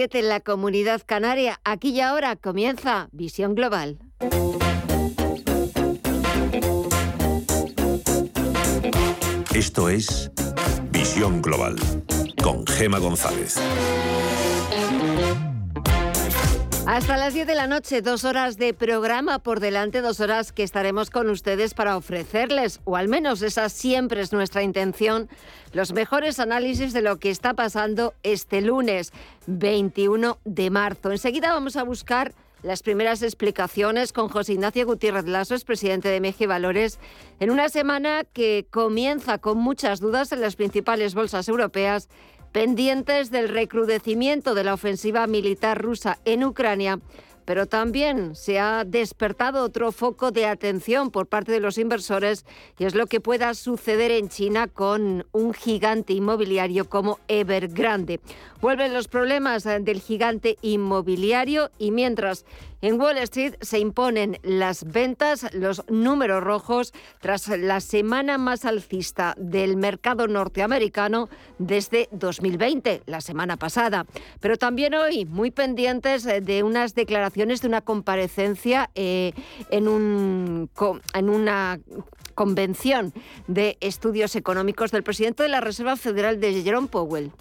en la comunidad canaria. Aquí y ahora comienza Visión Global. Esto es Visión Global con Gema González. Hasta las 10 de la noche, dos horas de programa por delante, dos horas que estaremos con ustedes para ofrecerles, o al menos esa siempre es nuestra intención, los mejores análisis de lo que está pasando este lunes 21 de marzo. Enseguida vamos a buscar las primeras explicaciones con José Ignacio Gutiérrez Lasso, presidente de Meji Valores, en una semana que comienza con muchas dudas en las principales bolsas europeas pendientes del recrudecimiento de la ofensiva militar rusa en Ucrania, pero también se ha despertado otro foco de atención por parte de los inversores y es lo que pueda suceder en China con un gigante inmobiliario como Evergrande. Vuelven los problemas del gigante inmobiliario y mientras en Wall Street se imponen las ventas, los números rojos, tras la semana más alcista del mercado norteamericano desde 2020, la semana pasada. Pero también hoy muy pendientes de unas declaraciones de una comparecencia eh, en, un, en una convención de estudios económicos del presidente de la Reserva Federal de Jerome Powell.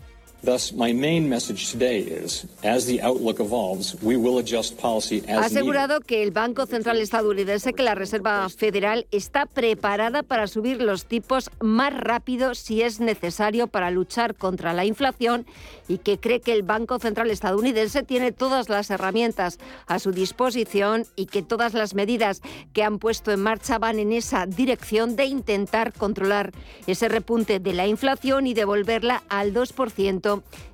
Ha asegurado que el Banco Central estadounidense, que la Reserva Federal está preparada para subir los tipos más rápido si es necesario para luchar contra la inflación y que cree que el Banco Central estadounidense tiene todas las herramientas a su disposición y que todas las medidas que han puesto en marcha van en esa dirección de intentar controlar ese repunte de la inflación y devolverla al 2%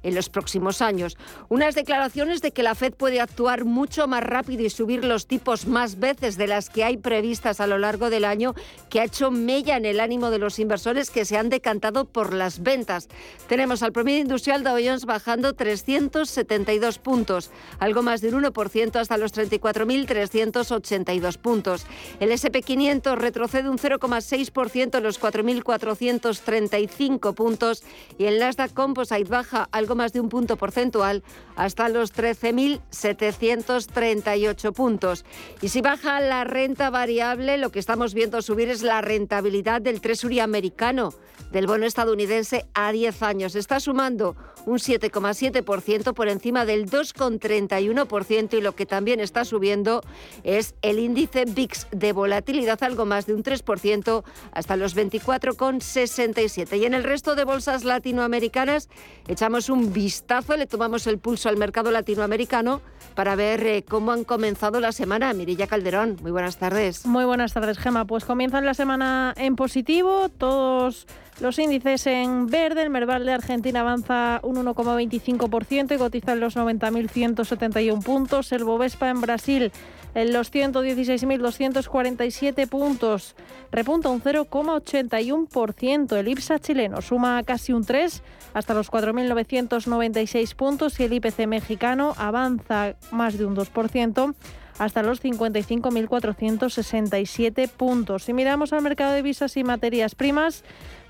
en los próximos años. Unas declaraciones de que la Fed puede actuar mucho más rápido y subir los tipos más veces de las que hay previstas a lo largo del año, que ha hecho mella en el ánimo de los inversores que se han decantado por las ventas. Tenemos al promedio industrial Dow Jones bajando 372 puntos, algo más de un 1% hasta los 34.382 puntos. El SP500 retrocede un 0,6% en los 4.435 puntos y el Nasdaq Composite baja algo más de un punto porcentual hasta los 13.738 puntos. Y si baja la renta variable, lo que estamos viendo subir es la rentabilidad del Treasury americano, del bono estadounidense a 10 años. Está sumando un 7,7% por encima del 2,31% y lo que también está subiendo es el índice VIX de volatilidad, algo más de un 3% hasta los 24,67. Y en el resto de bolsas latinoamericanas echamos un vistazo, le tomamos el pulso al mercado latinoamericano para ver eh, cómo han comenzado la semana. Mirilla Calderón, muy buenas tardes. Muy buenas tardes, Gema. Pues comienzan la semana en positivo, todos los índices en verde. El Merval de Argentina avanza un 1,25% y cotiza en los 90.171 puntos. El Bovespa en Brasil en los 116.247 puntos. Repunta un 0,81%. El IPSA chileno suma casi un 3 hasta los 4.996 puntos y el IPC mexicano avanza más de un 2% hasta los 55.467 puntos. Si miramos al mercado de visas y materias primas,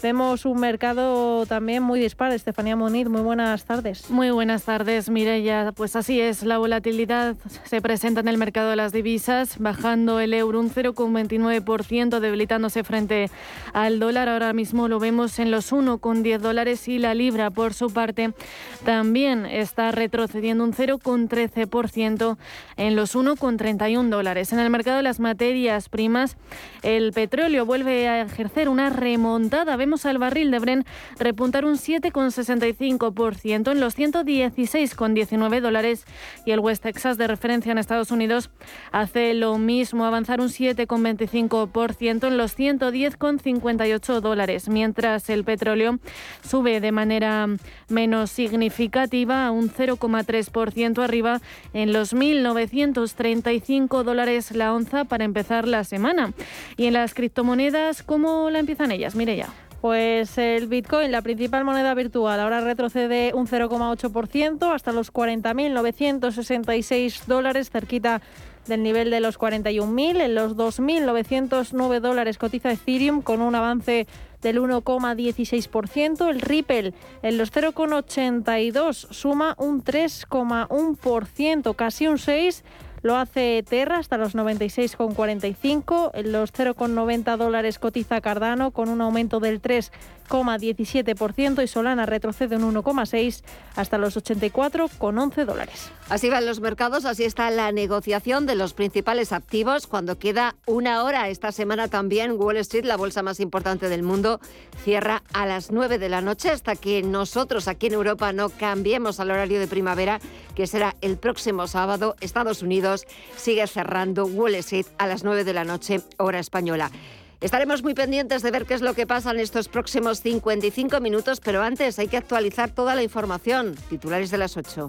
Vemos un mercado también muy dispar. Estefanía Muniz, muy buenas tardes. Muy buenas tardes, Mireya. Pues así es, la volatilidad se presenta en el mercado de las divisas, bajando el euro un 0,29%, debilitándose frente al dólar. Ahora mismo lo vemos en los 1,10 dólares y la libra, por su parte, también está retrocediendo un 0,13% en los 1,31 dólares. En el mercado de las materias primas, el petróleo vuelve a ejercer una remontada. Vemos al barril de Bren repuntar un 7,65% en los 116,19 dólares y el West Texas de referencia en Estados Unidos hace lo mismo, avanzar un 7,25% en los 110,58 dólares, mientras el petróleo sube de manera menos significativa a un 0,3% arriba en los 1.935 dólares la onza para empezar la semana. Y en las criptomonedas, ¿cómo la empiezan ellas? Mire ya. Pues el Bitcoin, la principal moneda virtual, ahora retrocede un 0,8% hasta los 40.966 dólares, cerquita del nivel de los 41.000. En los 2.909 dólares cotiza Ethereum con un avance del 1,16%. El Ripple en los 0,82 suma un 3,1%, casi un 6%. Lo hace Terra hasta los 96,45. En los 0,90 dólares cotiza Cardano con un aumento del 3,17% y Solana retrocede un 1,6 hasta los 84,11 dólares. Así van los mercados, así está la negociación de los principales activos. Cuando queda una hora esta semana también, Wall Street, la bolsa más importante del mundo, cierra a las 9 de la noche hasta que nosotros aquí en Europa no cambiemos al horario de primavera, que será el próximo sábado. Estados Unidos sigue cerrando Wall Street a las 9 de la noche, hora española. Estaremos muy pendientes de ver qué es lo que pasa en estos próximos 55 minutos, pero antes hay que actualizar toda la información. Titulares de las 8.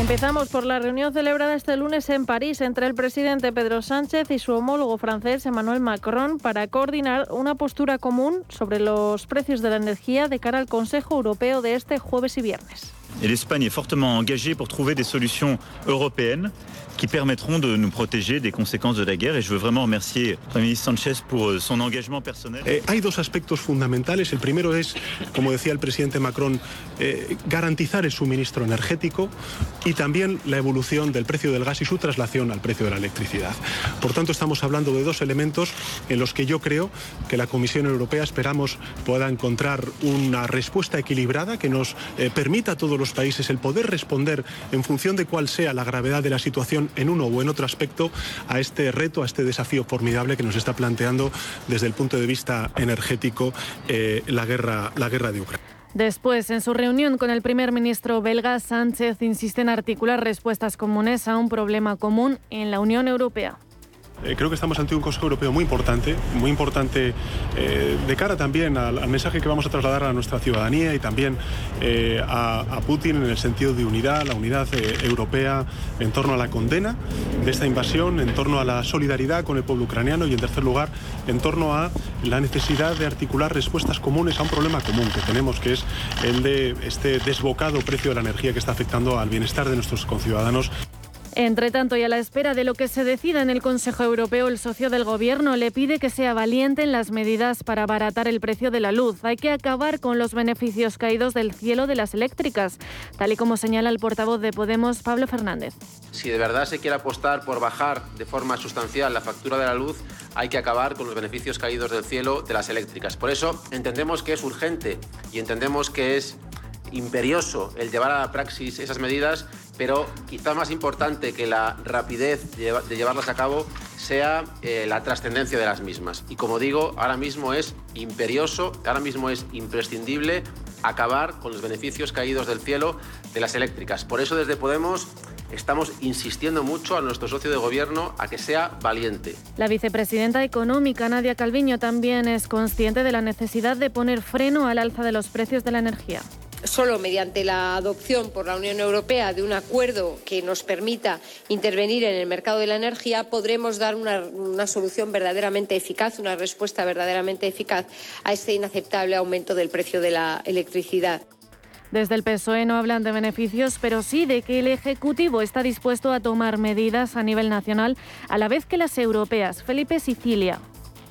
Empezamos por la reunión celebrada este lunes en París entre el presidente Pedro Sánchez y su homólogo francés Emmanuel Macron para coordinar una postura común sobre los precios de la energía de cara al Consejo Europeo de este jueves y viernes. L'Espagne est fortement engagée pour trouver des solutions européennes qui permettront de nous protéger des conséquences de la guerre. Et je veux vraiment remercier Premier ministre Sanchez pour euh, son engagement personnel. Eh, hay dos aspectos fundamentales. El primero es, como decía el presidente Macron, eh, garantizar el suministro energético y también la evolución del precio del gas y su traslación al precio de la electricidad. Por tanto, estamos hablando de dos elementos en los que yo creo que la Comisión Europea esperamos pueda encontrar una respuesta equilibrada que nos eh, permita a todos los países el poder responder en función de cuál sea la gravedad de la situación en uno o en otro aspecto a este reto, a este desafío formidable que nos está planteando desde el punto de vista energético eh, la, guerra, la guerra de Ucrania. Después, en su reunión con el primer ministro belga, Sánchez insiste en articular respuestas comunes a un problema común en la Unión Europea. Eh, creo que estamos ante un Consejo Europeo muy importante, muy importante eh, de cara también al, mensaje que vamos a trasladar a nuestra ciudadanía y también eh, a, Putin en el sentido de unidad, la unidad europea en torno a la condena de esta invasión, en torno a la solidaridad con el pueblo ucraniano y en tercer lugar en torno a la necesidad de articular respuestas comunes a un problema común que tenemos, que es el de este desbocado precio de la energía que está afectando al bienestar de nuestros conciudadanos. Entre tanto, y a la espera de lo que se decida en el Consejo Europeo, el socio del Gobierno le pide que sea valiente en las medidas para abaratar el precio de la luz. Hay que acabar con los beneficios caídos del cielo de las eléctricas, tal y como señala el portavoz de Podemos, Pablo Fernández. Si de verdad se quiere apostar por bajar de forma sustancial la factura de la luz, hay que acabar con los beneficios caídos del cielo de las eléctricas. Por eso entendemos que es urgente y entendemos que es imperioso el llevar a la praxis esas medidas, pero quizá más importante que la rapidez de llevarlas a cabo sea eh, la trascendencia de las mismas. Y como digo, ahora mismo es imperioso, ahora mismo es imprescindible acabar con los beneficios caídos del cielo de las eléctricas. Por eso desde Podemos estamos insistiendo mucho a nuestro socio de gobierno a que sea valiente. La vicepresidenta económica Nadia Calviño también es consciente de la necesidad de poner freno al alza de los precios de la energía solo mediante la adopción por la Unión Europea de un acuerdo que nos permita intervenir en el mercado de la energía podremos dar una, solución verdaderamente eficaz, una respuesta verdaderamente eficaz a este inaceptable aumento del precio de la electricidad. Desde el PSOE no hablan de beneficios, pero sí de que el Ejecutivo está dispuesto a tomar medidas a nivel nacional a la vez que las europeas. Felipe Sicilia.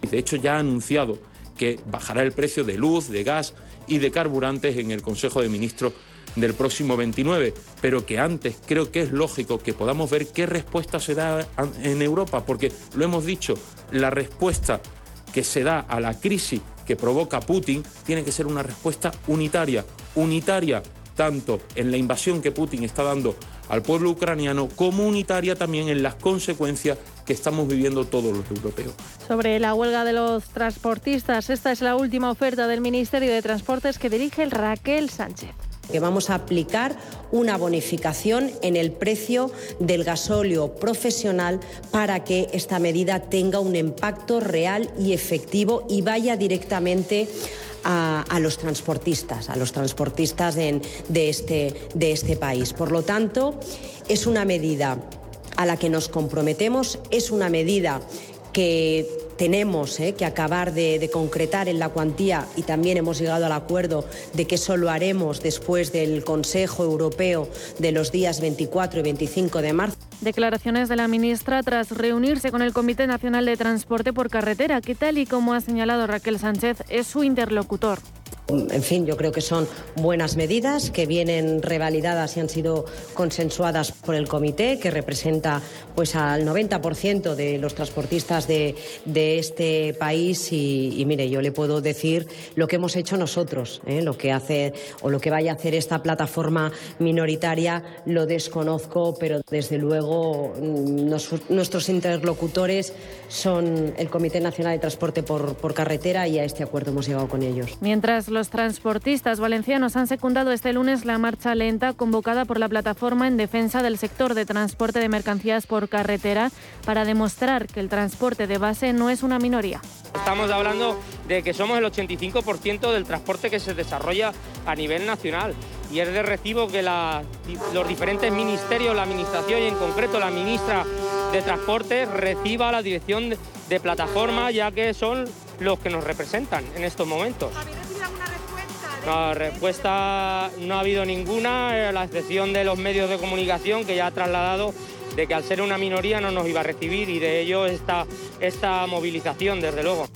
De hecho, ya ha anunciado que bajará el precio de luz, de gas y de carburantes en el Consejo de Ministros del próximo 29, pero que antes creo que es lógico que podamos ver qué respuesta se da en Europa, porque lo hemos dicho, la respuesta que se da a la crisis que provoca Putin tiene que ser una respuesta unitaria, unitaria tanto en la invasión que Putin está dando al pueblo ucraniano, como unitaria también en las consecuencias que estamos viviendo todos los europeos. Sobre la huelga de los transportistas, esta es la última oferta del Ministerio de Transportes que dirige el Raquel Sánchez que vamos a aplicar una bonificación en el precio del gasóleo profesional para que esta medida tenga un impacto real y efectivo y vaya directamente a, los transportistas, a los transportistas de, este, de este país. Por lo tanto, es una medida a la que nos comprometemos. Es una medida que tenemos eh, que acabar de, concretar en la cuantía y también hemos llegado al acuerdo de que eso lo haremos después del Consejo Europeo de los días 24 y 25 de marzo. Declaraciones de la ministra tras reunirse con el Comité Nacional de Transporte por Carretera, que tal y como ha señalado Raquel Sánchez es su interlocutor en fin, yo creo que son buenas medidas que vienen revalidadas y han sido consensuadas por el comité, que representa pues al 90% de los transportistas de, este país. Y, mire, yo le puedo decir lo que hemos hecho nosotros, ¿eh? lo que hace o lo que vaya a hacer esta plataforma minoritaria, lo desconozco, pero desde luego mm, nuestros interlocutores son el Comité Nacional de Transporte por, por Carretera y a este acuerdo hemos llegado con ellos. Mientras transportistas valencianos han secundado este lunes la marcha lenta convocada por la plataforma en defensa del sector de transporte de mercancías por carretera para demostrar que el transporte de base no es una minoría. Estamos hablando de que somos el 85% del transporte que se desarrolla a nivel nacional y es de recibo que los diferentes ministerios, la administración y en concreto la ministra de Transporte reciba la dirección de plataforma ya que son los que nos representan en estos momentos. No, respuesta no ha habido ninguna, a la excepción de los medios de comunicación que ya ha trasladado de que al ser una minoría no nos iba a recibir y de ello esta, esta movilización, desde luego.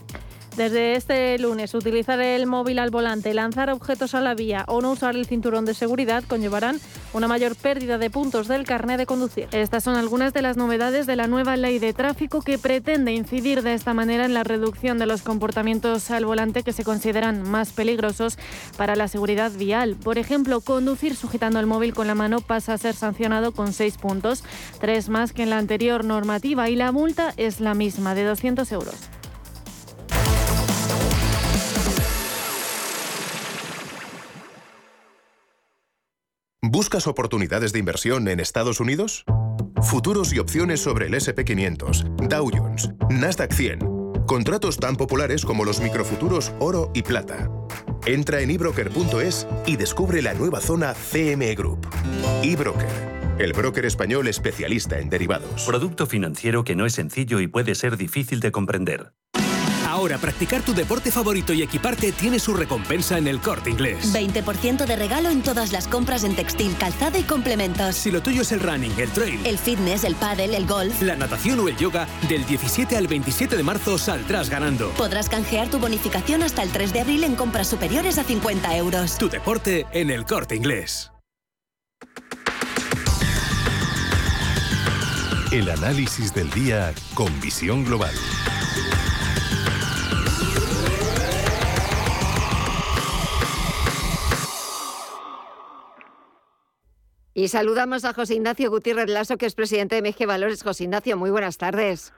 Desde este lunes, utilizar el móvil al volante, lanzar objetos a la vía o no usar el cinturón de seguridad conllevarán una mayor pérdida de puntos del carnet de conducir. Estas son algunas de las novedades de la nueva ley de tráfico que pretende incidir de esta manera en la reducción de los comportamientos al volante que se consideran más peligrosos para la seguridad vial. Por ejemplo, conducir sujetando el móvil con la mano pasa a ser sancionado con seis puntos, tres más que en la anterior normativa y la multa es la misma, de 200 euros. ¿Buscas oportunidades de inversión en Estados Unidos? Futuros y opciones sobre el SP500, Dow Jones, Nasdaq 100. Contratos tan populares como los microfuturos oro y plata. Entra en ebroker.es y descubre la nueva zona CME Group. eBroker, el broker español especialista en derivados. Producto financiero que no es sencillo y puede ser difícil de comprender. Ahora practicar tu deporte favorito y equiparte tiene su recompensa en el corte inglés. 20% de regalo en todas las compras en textil, calzado y complementos. Si lo tuyo es el running, el trail, el fitness, el paddle, el golf, la natación o el yoga, del 17 al 27 de marzo saldrás ganando. Podrás canjear tu bonificación hasta el 3 de abril en compras superiores a 50 euros. Tu deporte en el corte inglés. El análisis del día con visión global. Y saludamos a José Ignacio Gutiérrez Lasso, que es presidente de MG Valores. José Ignacio, muy buenas tardes.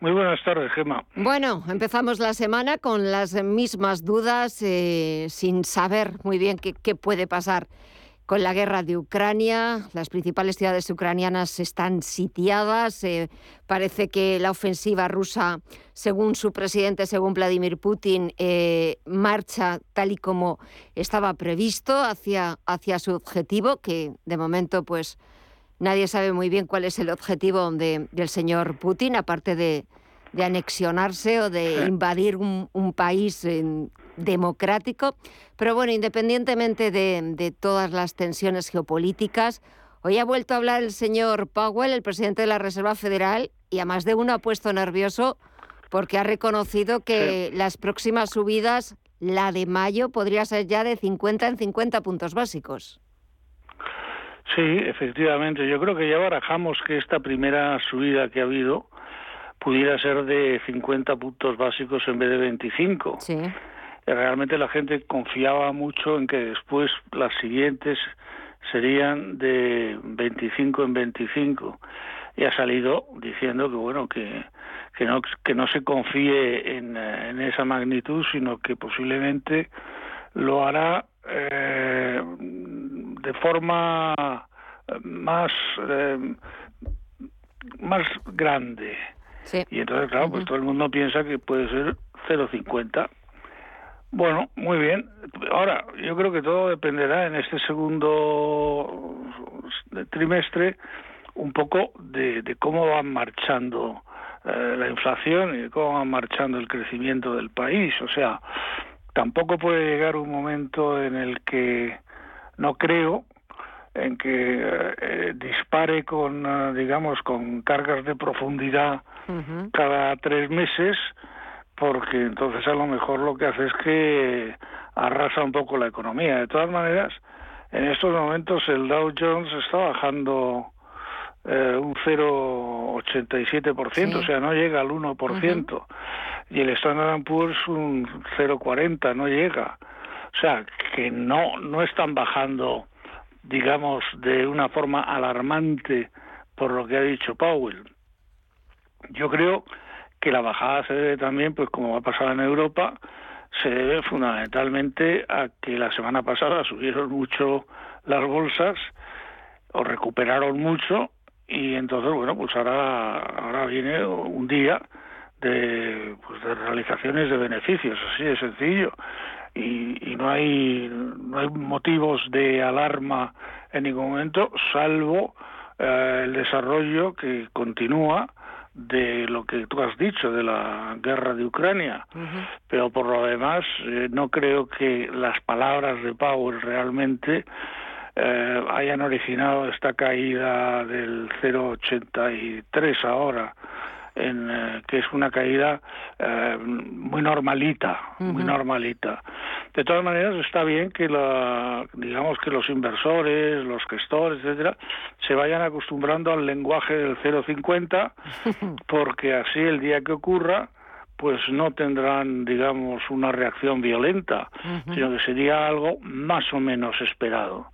Muy buenas tardes, Gemma. Bueno, empezamos la semana con las mismas dudas, eh, sin saber muy bien qué, qué puede pasar con la guerra de Ucrania. Las principales ciudades ucranianas están sitiadas. Eh, parece que la ofensiva rusa, según su presidente, según Vladimir Putin, eh, marcha tal y como estaba previsto hacia, hacia su objetivo, que de momento pues nadie sabe muy bien cuál es el objetivo del señor Putin, aparte de, anexionarse o de invadir un, un país en, democrático. Pero bueno, independientemente de, todas las tensiones geopolíticas, hoy ha vuelto a hablar el señor Powell, el presidente de la Reserva Federal, y a más de uno ha puesto nervioso porque ha reconocido que las próximas subidas, la de mayo, podría ser ya de 50 en 50 puntos básicos. Sí, efectivamente. Yo creo que ya barajamos que esta primera subida que ha habido pudiera ser de 50 puntos básicos en vez de 25. Sí realmente la gente confiaba mucho en que después las siguientes serían de 25 en 25 y ha salido diciendo que bueno que que no que no se confíe en, en esa magnitud sino que posiblemente lo hará eh, de forma más eh, más grande. Y entonces claro pues todo el mundo piensa que puede ser 0,50 bueno, muy bien. Ahora, yo creo que todo dependerá en este segundo trimestre un poco de, cómo van marchando eh, la inflación y de cómo va marchando el crecimiento del país. O sea, tampoco puede llegar un momento en el que no creo en que eh, dispare con, eh, digamos, con cargas de profundidad cada tres meses, porque entonces a lo mejor lo que hace es que arrasa un poco la economía. De todas maneras, en estos momentos el Dow Jones está bajando eh, un 0,87%, o sea, no llega al 1%, y el Standard Poor's un 0,40, no llega. O sea, que no, no están bajando, digamos, de una forma alarmante por lo que ha dicho Powell. Yo creo que la bajada se debe también, pues como ha pasado en Europa, se debe fundamentalmente a que la semana pasada subieron mucho las bolsas o recuperaron mucho y entonces bueno pues ahora ahora viene un día de, pues de realizaciones de beneficios así de sencillo. Y, y no hay no hay motivos de alarma en ningún momento salvo eh, el desarrollo que continúa de lo que tú has dicho de la guerra de Ucrania, pero por lo demás eh, no creo que las palabras de Powell realmente eh, hayan originado esta caída del 0,83 ahora en, eh, que es una caída eh, muy normalita, muy normalita. De todas maneras, está bien que la, digamos que los inversores, los gestores, etcétera, se vayan acostumbrando al lenguaje del 0,50, porque así el día que ocurra, pues no tendrán, digamos, una reacción violenta, sino que sería algo más o menos esperado.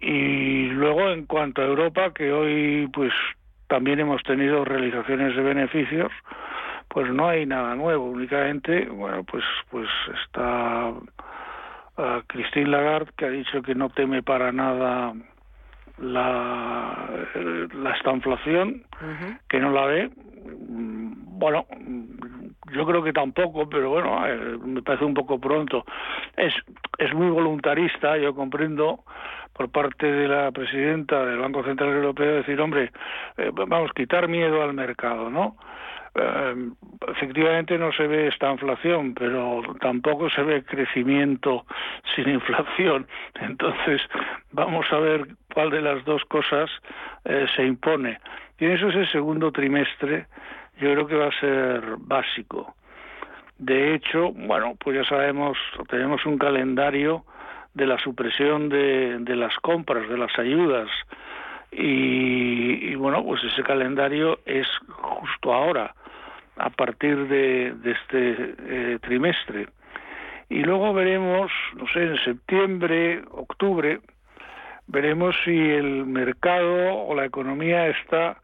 Y luego, en cuanto a Europa, que hoy, pues también hemos tenido realizaciones de beneficios, pues no hay nada nuevo, únicamente, bueno, pues, pues está uh, Christine Lagarde que ha dicho que no teme para nada la, la estanflación, que no la ve. Bueno, yo creo que tampoco, pero bueno, eh, me parece un poco pronto. Es, es muy voluntarista, yo comprendo por parte de la presidenta del Banco Central Europeo decir, hombre, eh, vamos, quitar miedo al mercado, ¿no? Eh, efectivamente no se ve esta inflación, pero tampoco se ve crecimiento sin inflación. Entonces, vamos a ver cuál de las dos cosas eh, se impone. Y eso es el segundo trimestre, yo creo que va a ser básico. De hecho, bueno, pues ya sabemos, tenemos un calendario de la supresión de, de las compras, de las ayudas. Y, bueno, pues ese calendario es justo ahora, a partir de, de este eh, trimestre. Y luego veremos, no sé, en septiembre, octubre, veremos si el mercado o la economía está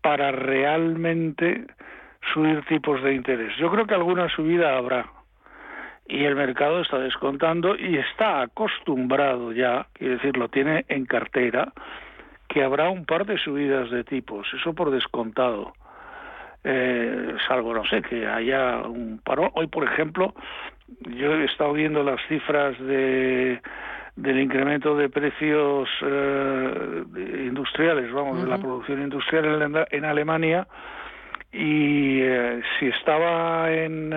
para realmente subir tipos de interés. Yo creo que alguna subida habrá, y el mercado está descontando y está acostumbrado ya, quiero decir, lo tiene en cartera, que habrá un par de subidas de tipos, eso por descontado. Eh, salvo, no sé, que haya un parón. Hoy, por ejemplo, yo he estado viendo las cifras de del incremento de precios eh, industriales, vamos, de la producción industrial en, en Alemania, y eh, si estaba en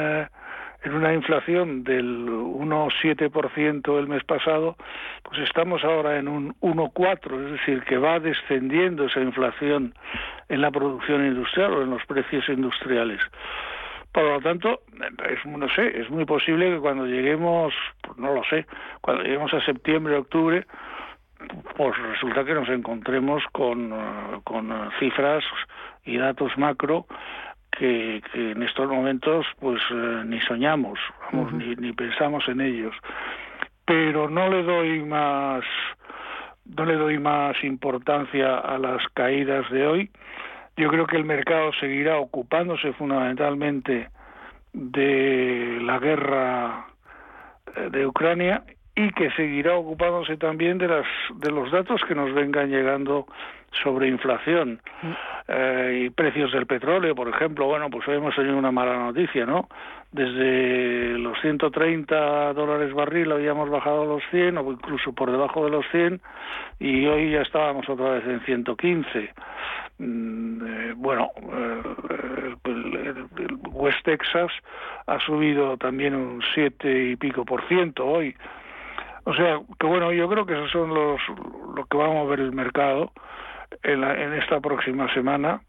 en una inflación del 1,7% el mes pasado, pues estamos ahora en un 1,4%, es decir, que va descendiendo esa inflación en la producción industrial o en los precios industriales. Por lo tanto, es, no sé, es muy posible que cuando lleguemos, pues no lo sé, cuando lleguemos a septiembre, octubre, pues resulta que nos encontremos con, con cifras y datos macro que, en estos momentos pues eh, ni soñamos, ni, ni pensamos en ellos. Pero no le doy más no le doy más importancia a las caídas de hoy. Yo creo que el mercado seguirá ocupándose fundamentalmente de la guerra eh, de Ucrania y que seguirá ocupándose también de las de los datos que nos vengan llegando sobre inflación eh, y precios del petróleo, por ejemplo. Bueno, pues hoy hemos tenido una mala noticia, ¿no? Desde los 130 dólares barril habíamos bajado a los 100 o incluso por debajo de los 100 y hoy ya estábamos otra vez en 115. Mm, eh, bueno, eh, el, West Texas ha subido también un 7 y pico por ciento hoy. O sea, que bueno, yo creo que esos son los lo que va a mover el mercado en, en esta próxima semana.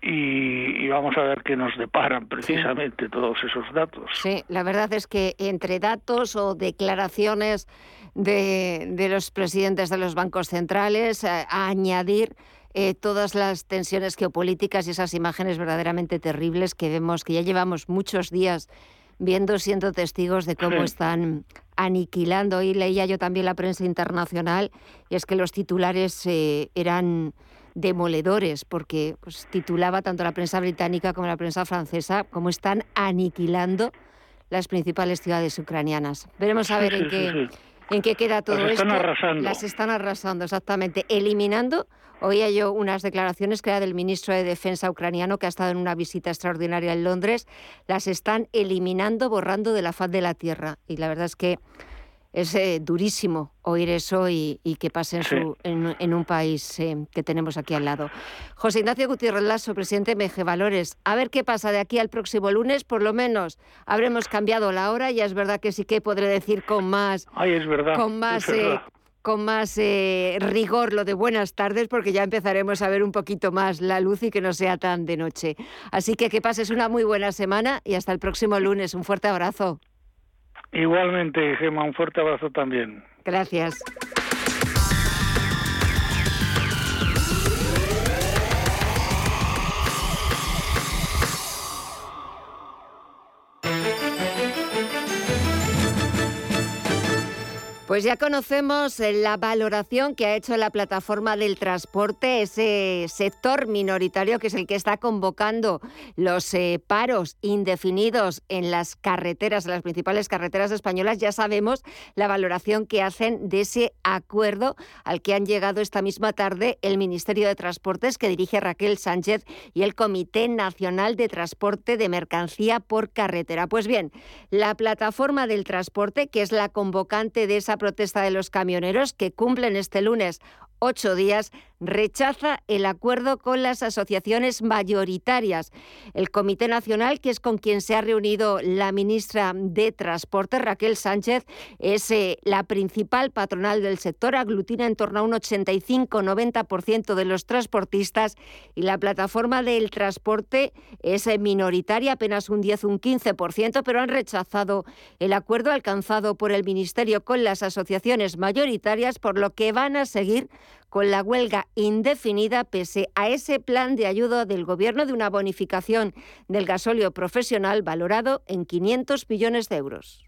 Y, vamos a ver qué nos deparan precisamente todos esos datos. Sí, la verdad es que entre datos o declaraciones de, de los presidentes de los bancos centrales, a, añadir eh, todas las tensiones geopolíticas y esas imágenes verdaderamente terribles que vemos, que ya llevamos muchos días viendo, siendo testigos de cómo están aniquilando. Y leía yo también la prensa internacional, y es que los titulares eh, eran demoledores, porque pues, titulaba tanto la prensa británica como la prensa francesa cómo están aniquilando las principales ciudades ucranianas. Veremos a ver en qué, en qué queda todo Las están arrasando. Las están arrasando, exactamente. Eliminando, oía yo unas declaraciones que era del ministro de Defensa ucraniano que ha estado en una visita extraordinaria en Londres, las están eliminando, borrando de la faz de la tierra. Y la verdad es que es eh, durísimo oír eso y, que pase en, su, en, un país eh, que tenemos aquí al lado. José Ignacio Gutiérrez Lasso, presidente de MG Valores. A ver qué pasa de aquí al próximo lunes, por lo menos habremos cambiado la hora, ya es verdad que sí que podré decir con más... Ay, es verdad. Con más... Eh, con más rigor lo de buenas tardes, porque ya empezaremos a ver un poquito más la luz y que no sea tan de noche. Así que que pases una muy buena semana y hasta el próximo lunes. Un fuerte abrazo. Igualmente, Gemma, un fuerte abrazo también. Gracias. Pues ya conocemos eh, la valoración que ha hecho la plataforma del transporte, ese sector minoritario que es el que está convocando los eh, paros indefinidos en las carreteras, en las principales carreteras españolas. Ya sabemos la valoración que hacen de ese acuerdo al que han llegado esta misma tarde el Ministerio de Transportes que dirige Raquel Sánchez y el Comité Nacional de Transporte de Mercancía por Carretera. Pues bien, la plataforma del transporte, que es la convocante de esa protesta de los camioneros que cumplen este lunes ocho días, rechaza el acuerdo con las asociaciones mayoritarias. El Comité Nacional, que es con quien se ha reunido la ministra de Transporte, Raquel Sánchez, es eh, la principal patronal del sector, aglutina en torno a un 85-90% de los transportistas y la plataforma del transporte es eh, minoritaria, apenas un 10, un 15%, pero han rechazado el acuerdo alcanzado por el Ministerio con las asociaciones mayoritarias, por lo que van a seguir con la huelga indefinida pese a ese plan de ayuda del Gobierno de una bonificación del gasóleo profesional valorado en 500 millones de euros.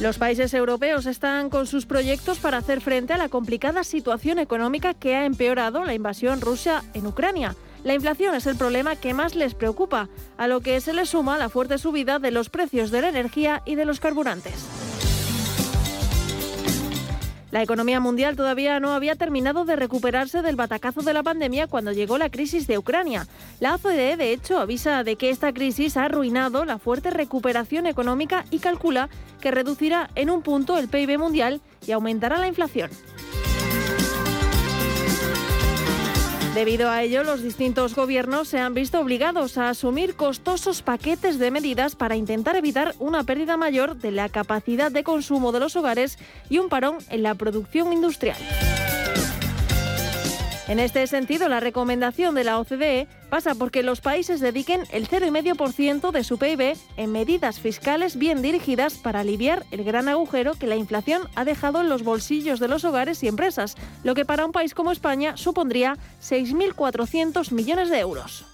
Los países europeos están con sus proyectos para hacer frente a la complicada situación económica que ha empeorado la invasión rusa en Ucrania. La inflación es el problema que más les preocupa, a lo que se le suma la fuerte subida de los precios de la energía y de los carburantes. La economía mundial todavía no había terminado de recuperarse del batacazo de la pandemia cuando llegó la crisis de Ucrania. La OCDE, de hecho, avisa de que esta crisis ha arruinado la fuerte recuperación económica y calcula que reducirá en un punto el PIB mundial y aumentará la inflación. Debido a ello, los distintos gobiernos se han visto obligados a asumir costosos paquetes de medidas para intentar evitar una pérdida mayor de la capacidad de consumo de los hogares y un parón en la producción industrial. En este sentido, la recomendación de la OCDE pasa porque los países dediquen el 0,5% de su PIB en medidas fiscales bien dirigidas para aliviar el gran agujero que la inflación ha dejado en los bolsillos de los hogares y empresas, lo que para un país como España supondría 6.400 millones de euros.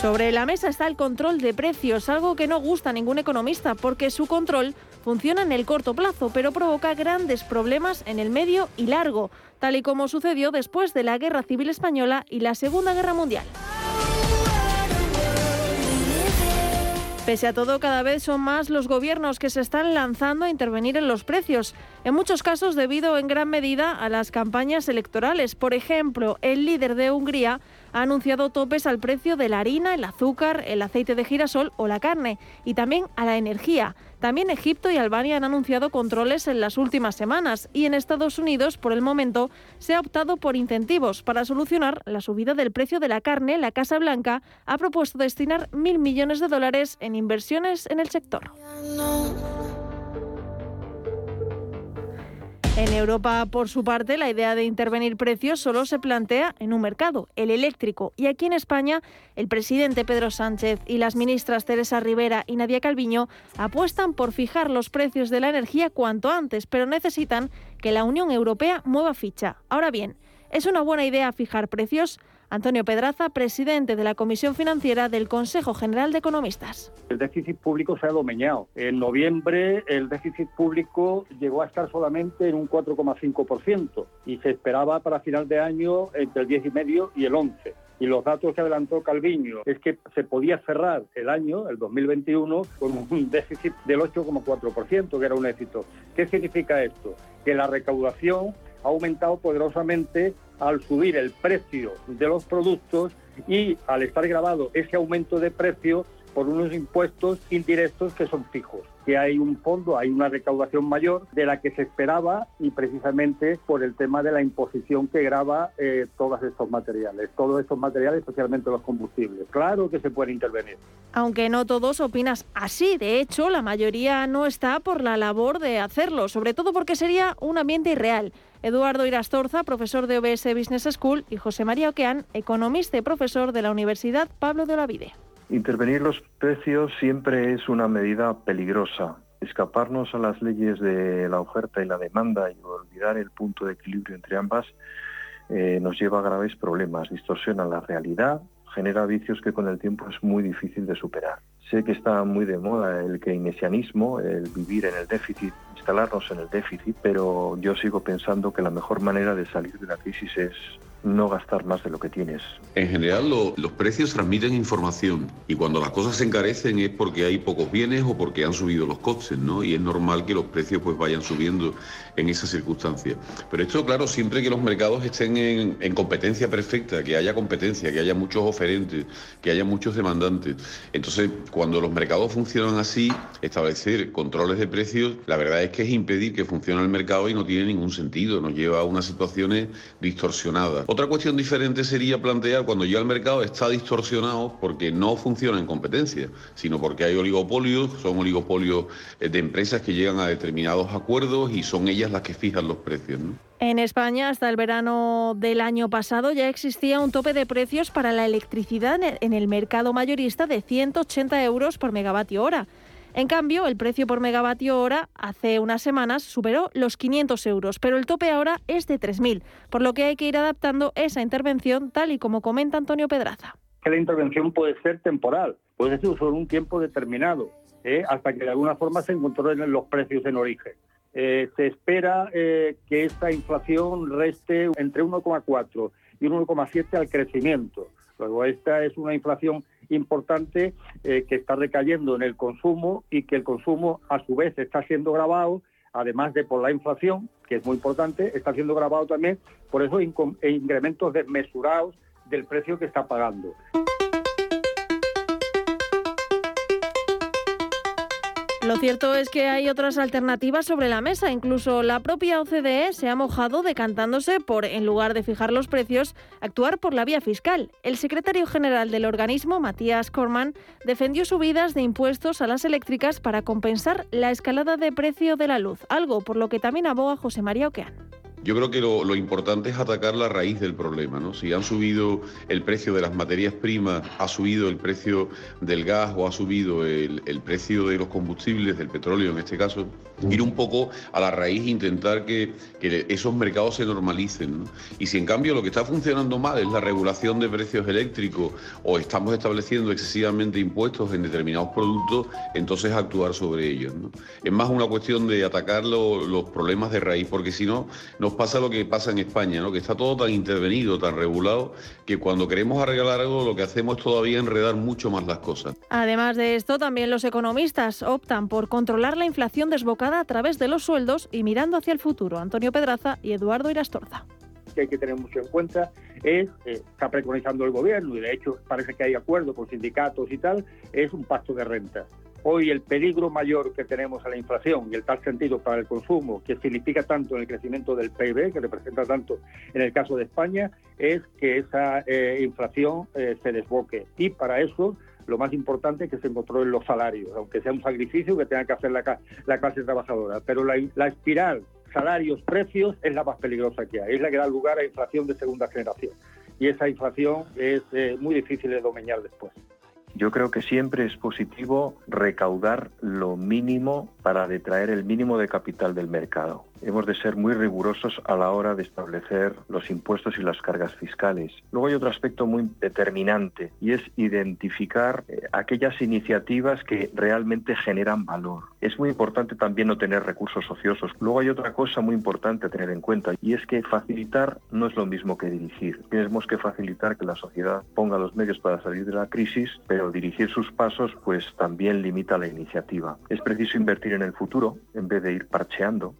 Sobre la mesa está el control de precios, algo que no gusta a ningún economista, porque su control funciona en el corto plazo, pero provoca grandes problemas en el medio y largo, tal y como sucedió después de la Guerra Civil Española y la Segunda Guerra Mundial. Pese a todo, cada vez son más los gobiernos que se están lanzando a intervenir en los precios, en muchos casos debido en gran medida a las campañas electorales. Por ejemplo, el líder de Hungría ha anunciado topes al precio de la harina, el azúcar, el aceite de girasol o la carne, y también a la energía. También Egipto y Albania han anunciado controles en las últimas semanas y en Estados Unidos, por el momento, se ha optado por incentivos para solucionar la subida del precio de la carne. La Casa Blanca ha propuesto destinar mil millones de dólares en inversiones en el sector. En Europa, por su parte, la idea de intervenir precios solo se plantea en un mercado, el eléctrico. Y aquí en España, el presidente Pedro Sánchez y las ministras Teresa Rivera y Nadia Calviño apuestan por fijar los precios de la energía cuanto antes, pero necesitan que la Unión Europea mueva ficha. Ahora bien, ¿es una buena idea fijar precios? Antonio Pedraza, presidente de la Comisión Financiera del Consejo General de Economistas. El déficit público se ha domeñado. En noviembre el déficit público llegó a estar solamente en un 4,5% y se esperaba para final de año entre el 10,5 y el 11 y los datos que adelantó Calviño es que se podía cerrar el año, el 2021, con un déficit del 8,4%, que era un éxito. ¿Qué significa esto? Que la recaudación ha aumentado poderosamente al subir el precio de los productos y al estar grabado ese aumento de precio por unos impuestos indirectos que son fijos, que hay un fondo, hay una recaudación mayor de la que se esperaba y precisamente por el tema de la imposición que graba eh, todos estos materiales, todos estos materiales, especialmente los combustibles. Claro que se puede intervenir. Aunque no todos opinas así, de hecho la mayoría no está por la labor de hacerlo, sobre todo porque sería un ambiente irreal. Eduardo Irastorza, profesor de OBS Business School, y José María Oqueán, economista y profesor de la Universidad Pablo de Olavide. Intervenir los precios siempre es una medida peligrosa. Escaparnos a las leyes de la oferta y la demanda y olvidar el punto de equilibrio entre ambas eh, nos lleva a graves problemas. Distorsiona la realidad, genera vicios que con el tiempo es muy difícil de superar. Sé que está muy de moda el keynesianismo, el vivir en el déficit instalarnos en el déficit, pero yo sigo pensando que la mejor manera de salir de la crisis es no gastar más de lo que tienes. En general los precios transmiten información y cuando las cosas se encarecen es porque hay pocos bienes o porque han subido los costes, ¿no? Y es normal que los precios pues vayan subiendo en esas circunstancias. Pero esto, claro, siempre que los mercados estén en, en competencia perfecta, que haya competencia, que haya muchos oferentes, que haya muchos demandantes. Entonces, cuando los mercados funcionan así, establecer controles de precios, la verdad es que es impedir que funcione el mercado y no tiene ningún sentido, nos lleva a unas situaciones distorsionadas. Otra cuestión diferente sería plantear cuando ya el mercado está distorsionado porque no funciona en competencia, sino porque hay oligopolios, son oligopolios eh, de empresas que llegan a determinados acuerdos y son ellas las que fijan los precios. En España, hasta el verano del año pasado, ya existía un tope de precios para la electricidad en el mercado mayorista de 180 euros por megavatio hora. En cambio, el precio por megavatio hora hace unas semanas superó los 500 euros, pero el tope ahora es de 3.000, por lo que hay que ir adaptando esa intervención tal y como comenta Antonio Pedraza. que la intervención puede ser temporal, puede ser solo un tiempo determinado, ¿eh? hasta que de alguna forma se controlen los precios en origen. Eh, se espera eh, que esta inflación reste entre 1,4 y 1,7 al crecimiento. Luego, esta es una inflación importante que está recayendo en el consumo y que el consumo, a su vez, está siendo grabado, además de por la inflación, que es muy importante, está siendo grabado también por esos incrementos desmesurados del precio que está pagando. Lo cierto es que hay otras alternativas sobre la mesa. Incluso la propia OCDE se ha mojado decantándose por, en lugar de fijar los precios, actuar por la vía fiscal. El secretario general del organismo, Matías Corman, defendió subidas de impuestos a las eléctricas para compensar la escalada de precio de la luz, algo por lo que también aboga José María Oqueán. Yo creo que lo, importante es atacar la raíz del problema, ¿no? Si han subido el precio de las materias primas, ha subido el precio del gas o ha subido el, precio de los combustibles, del petróleo en este caso, ir un poco a la raíz e intentar que, esos mercados se normalicen. Y si en cambio lo que está funcionando mal es la regulación de precios eléctricos o estamos estableciendo excesivamente impuestos en determinados productos, entonces actuar sobre ellos. Es más una cuestión de atacar los problemas de raíz, porque si no, no pasa lo que pasa en España, ¿no? que está todo tan intervenido, tan regulado, que cuando queremos arreglar algo lo que hacemos es todavía enredar mucho más las cosas. Además de esto, también los economistas optan por controlar la inflación desbocada a través de los sueldos y mirando hacia el futuro. Antonio Pedraza y Eduardo Irastorza que hay que tener mucho en cuenta es, eh, está preconizando el gobierno y de hecho parece que hay acuerdo con sindicatos y tal, es un pacto de renta. Hoy el peligro mayor que tenemos a la inflación y el tal sentido para el consumo, que significa tanto en el crecimiento del PIB, que representa tanto en el caso de España, es que esa eh, inflación eh, se desboque. Y para eso lo más importante es que se controlen los salarios, aunque sea un sacrificio que tenga que hacer la, clase trabajadora. Pero la, espiral salarios-precios es la más peligrosa que hay, es la que da lugar a inflación de segunda generación. Y esa inflación es eh, muy difícil de domeñar después. Yo creo que siempre es positivo recaudar lo mínimo para detraer el mínimo de capital del mercado hemos de ser muy rigurosos a la hora de establecer los impuestos y las cargas fiscales. Luego hay otro aspecto muy determinante y es identificar eh, aquellas iniciativas que realmente generan valor. Es muy importante también no tener recursos ociosos. Luego hay otra cosa muy importante a tener en cuenta y es que facilitar no es lo mismo que dirigir. Tenemos que facilitar que la sociedad ponga los medios para salir de la crisis, pero dirigir sus pasos pues también limita la iniciativa. Es preciso invertir en el futuro en vez de ir parcheando.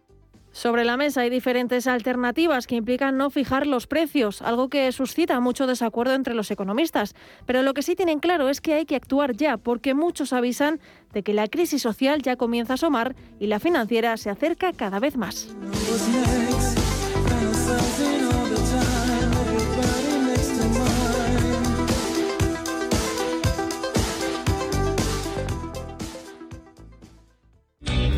Sobre la mesa hay diferentes alternativas que implican no fijar los precios, algo que suscita mucho desacuerdo entre los economistas. Pero lo que sí tienen claro es que hay que actuar ya, porque muchos avisan de que la crisis social ya comienza a asomar y la financiera se acerca cada vez más.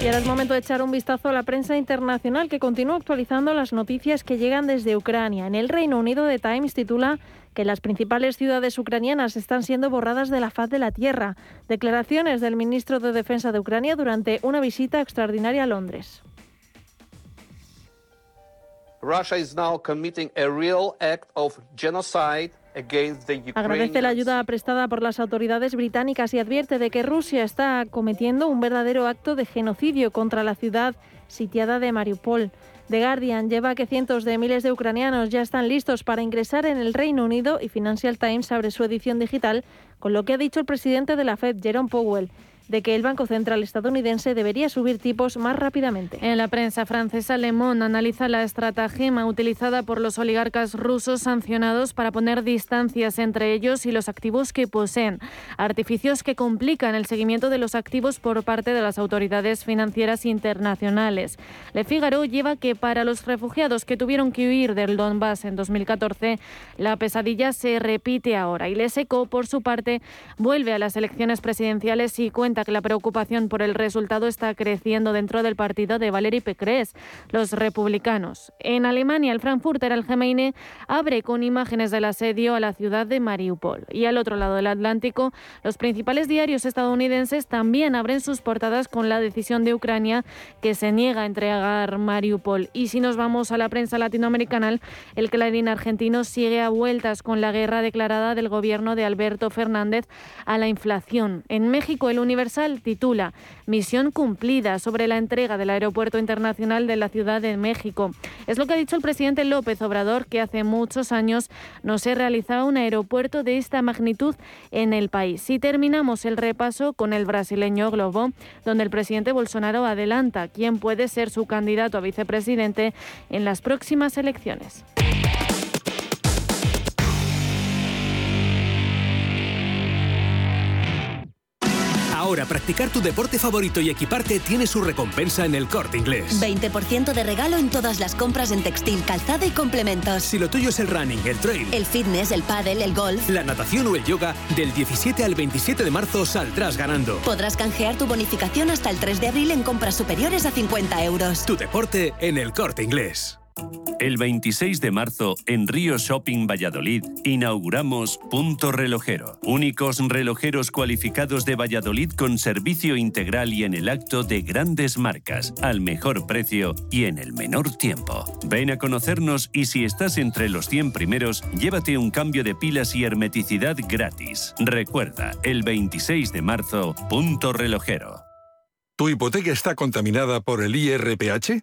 Y ahora es momento de echar un vistazo a la prensa internacional que continúa actualizando las noticias que llegan desde Ucrania. En el Reino Unido, The Times titula que las principales ciudades ucranianas están siendo borradas de la faz de la tierra. Declaraciones del ministro de Defensa de Ucrania durante una visita extraordinaria a Londres. Russia is now committing a real act of genocide Agradece la ayuda prestada por las autoridades británicas y advierte de que Rusia está cometiendo un verdadero acto de genocidio contra la ciudad sitiada de Mariupol. The Guardian lleva que cientos de miles de ucranianos ya están listos para ingresar en el Reino Unido y Financial Times abre su edición digital con lo que ha dicho el presidente de la Fed, Jerome Powell. De que el Banco Central estadounidense debería subir tipos más rápidamente. En la prensa francesa, Le Monde analiza la estratagema utilizada por los oligarcas rusos sancionados para poner distancias entre ellos y los activos que poseen, artificios que complican el seguimiento de los activos por parte de las autoridades financieras internacionales. Le Figaro lleva que para los refugiados que tuvieron que huir del Donbass en 2014, la pesadilla se repite ahora. Y Les Eco, por su parte, vuelve a las elecciones presidenciales y cuenta que la preocupación por el resultado está creciendo dentro del partido de Valérie Pécresse, los republicanos. En Alemania, el Frankfurter Allgemeine abre con imágenes del asedio a la ciudad de Mariupol. Y al otro lado del Atlántico, los principales diarios estadounidenses también abren sus portadas con la decisión de Ucrania que se niega a entregar Mariupol. Y si nos vamos a la prensa latinoamericana, el Clarín argentino sigue a vueltas con la guerra declarada del gobierno de Alberto Fernández a la inflación. En México, el Universal titula Misión cumplida sobre la entrega del Aeropuerto Internacional de la Ciudad de México. Es lo que ha dicho el presidente López Obrador, que hace muchos años no se realizaba un aeropuerto de esta magnitud en el país. Y terminamos el repaso con el brasileño Globo, donde el presidente Bolsonaro adelanta quién puede ser su candidato a vicepresidente en las próximas elecciones. Ahora practicar tu deporte favorito y equiparte tiene su recompensa en el corte inglés. 20% de regalo en todas las compras en textil, calzado y complementos. Si lo tuyo es el running, el trail, el fitness, el paddle, el golf, la natación o el yoga, del 17 al 27 de marzo saldrás ganando. Podrás canjear tu bonificación hasta el 3 de abril en compras superiores a 50 euros. Tu deporte en el corte inglés. El 26 de marzo, en Río Shopping Valladolid, inauguramos Punto Relojero. Únicos relojeros cualificados de Valladolid con servicio integral y en el acto de grandes marcas, al mejor precio y en el menor tiempo. Ven a conocernos y si estás entre los 100 primeros, llévate un cambio de pilas y hermeticidad gratis. Recuerda, el 26 de marzo, Punto Relojero. ¿Tu hipoteca está contaminada por el IRPH?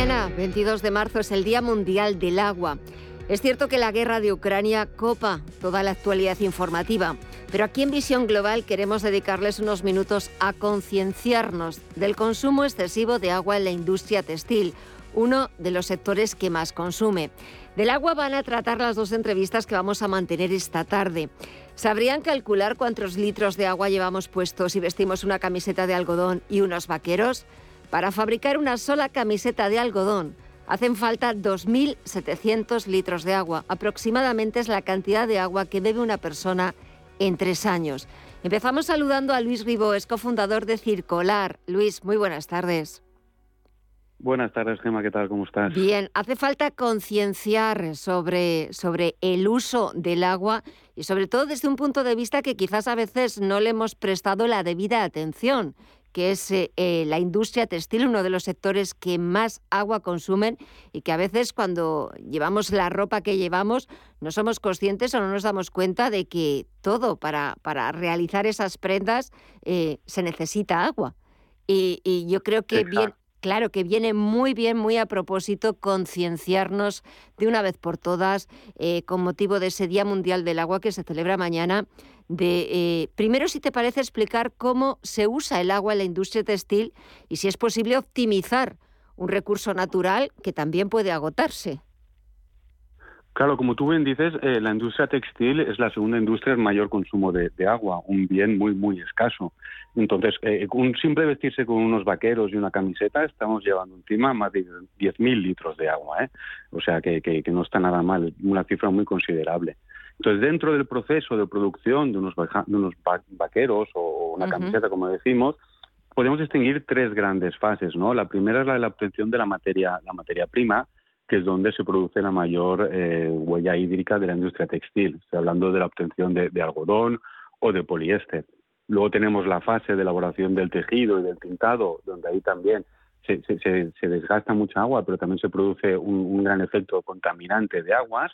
Mañana, 22 de marzo, es el Día Mundial del Agua. Es cierto que la guerra de Ucrania copa toda la actualidad informativa, pero aquí en Visión Global queremos dedicarles unos minutos a concienciarnos del consumo excesivo de agua en la industria textil, uno de los sectores que más consume. Del agua van a tratar las dos entrevistas que vamos a mantener esta tarde. ¿Sabrían calcular cuántos litros de agua llevamos puestos si vestimos una camiseta de algodón y unos vaqueros? Para fabricar una sola camiseta de algodón hacen falta 2.700 litros de agua. Aproximadamente es la cantidad de agua que bebe una persona en tres años. Empezamos saludando a Luis Ribó, es cofundador de Circolar. Luis, muy buenas tardes. Buenas tardes, Gemma, ¿qué tal? ¿Cómo estás? Bien, hace falta concienciar sobre, sobre el uso del agua y sobre todo desde un punto de vista que quizás a veces no le hemos prestado la debida atención que es eh, la industria textil, uno de los sectores que más agua consumen y que a veces cuando llevamos la ropa que llevamos no somos conscientes o no nos damos cuenta de que todo para, para realizar esas prendas eh, se necesita agua. Y, yo creo que bien, Claro que viene muy bien, muy a propósito, concienciarnos de una vez por todas, con motivo de ese Día Mundial del Agua que se celebra mañana, de, eh, primero, si te parece explicar cómo se usa el agua en la industria textil y si es posible optimizar un recurso natural que también puede agotarse. Claro, como tú bien dices, eh, la industria textil es la segunda industria en mayor consumo de, agua, un bien muy, muy escaso. Entonces, eh, un simple vestirse con unos vaqueros y una camiseta, estamos llevando encima más de 10.000 litros de agua. O sea, que, que, no está nada mal, una cifra muy considerable. Entonces, dentro del proceso de producción de unos, unos vaqueros o una camiseta, como decimos, podemos distinguir tres grandes fases, ¿no? La primera es la de la obtención de la materia, la materia prima, que es donde se produce la mayor eh, huella hídrica de la industria textil. Estoy hablando de la obtención de, algodón o de poliéster. Luego tenemos la fase de elaboración del tejido y del tintado, donde ahí también se, se, desgasta mucha agua, pero también se produce un, gran efecto contaminante de aguas.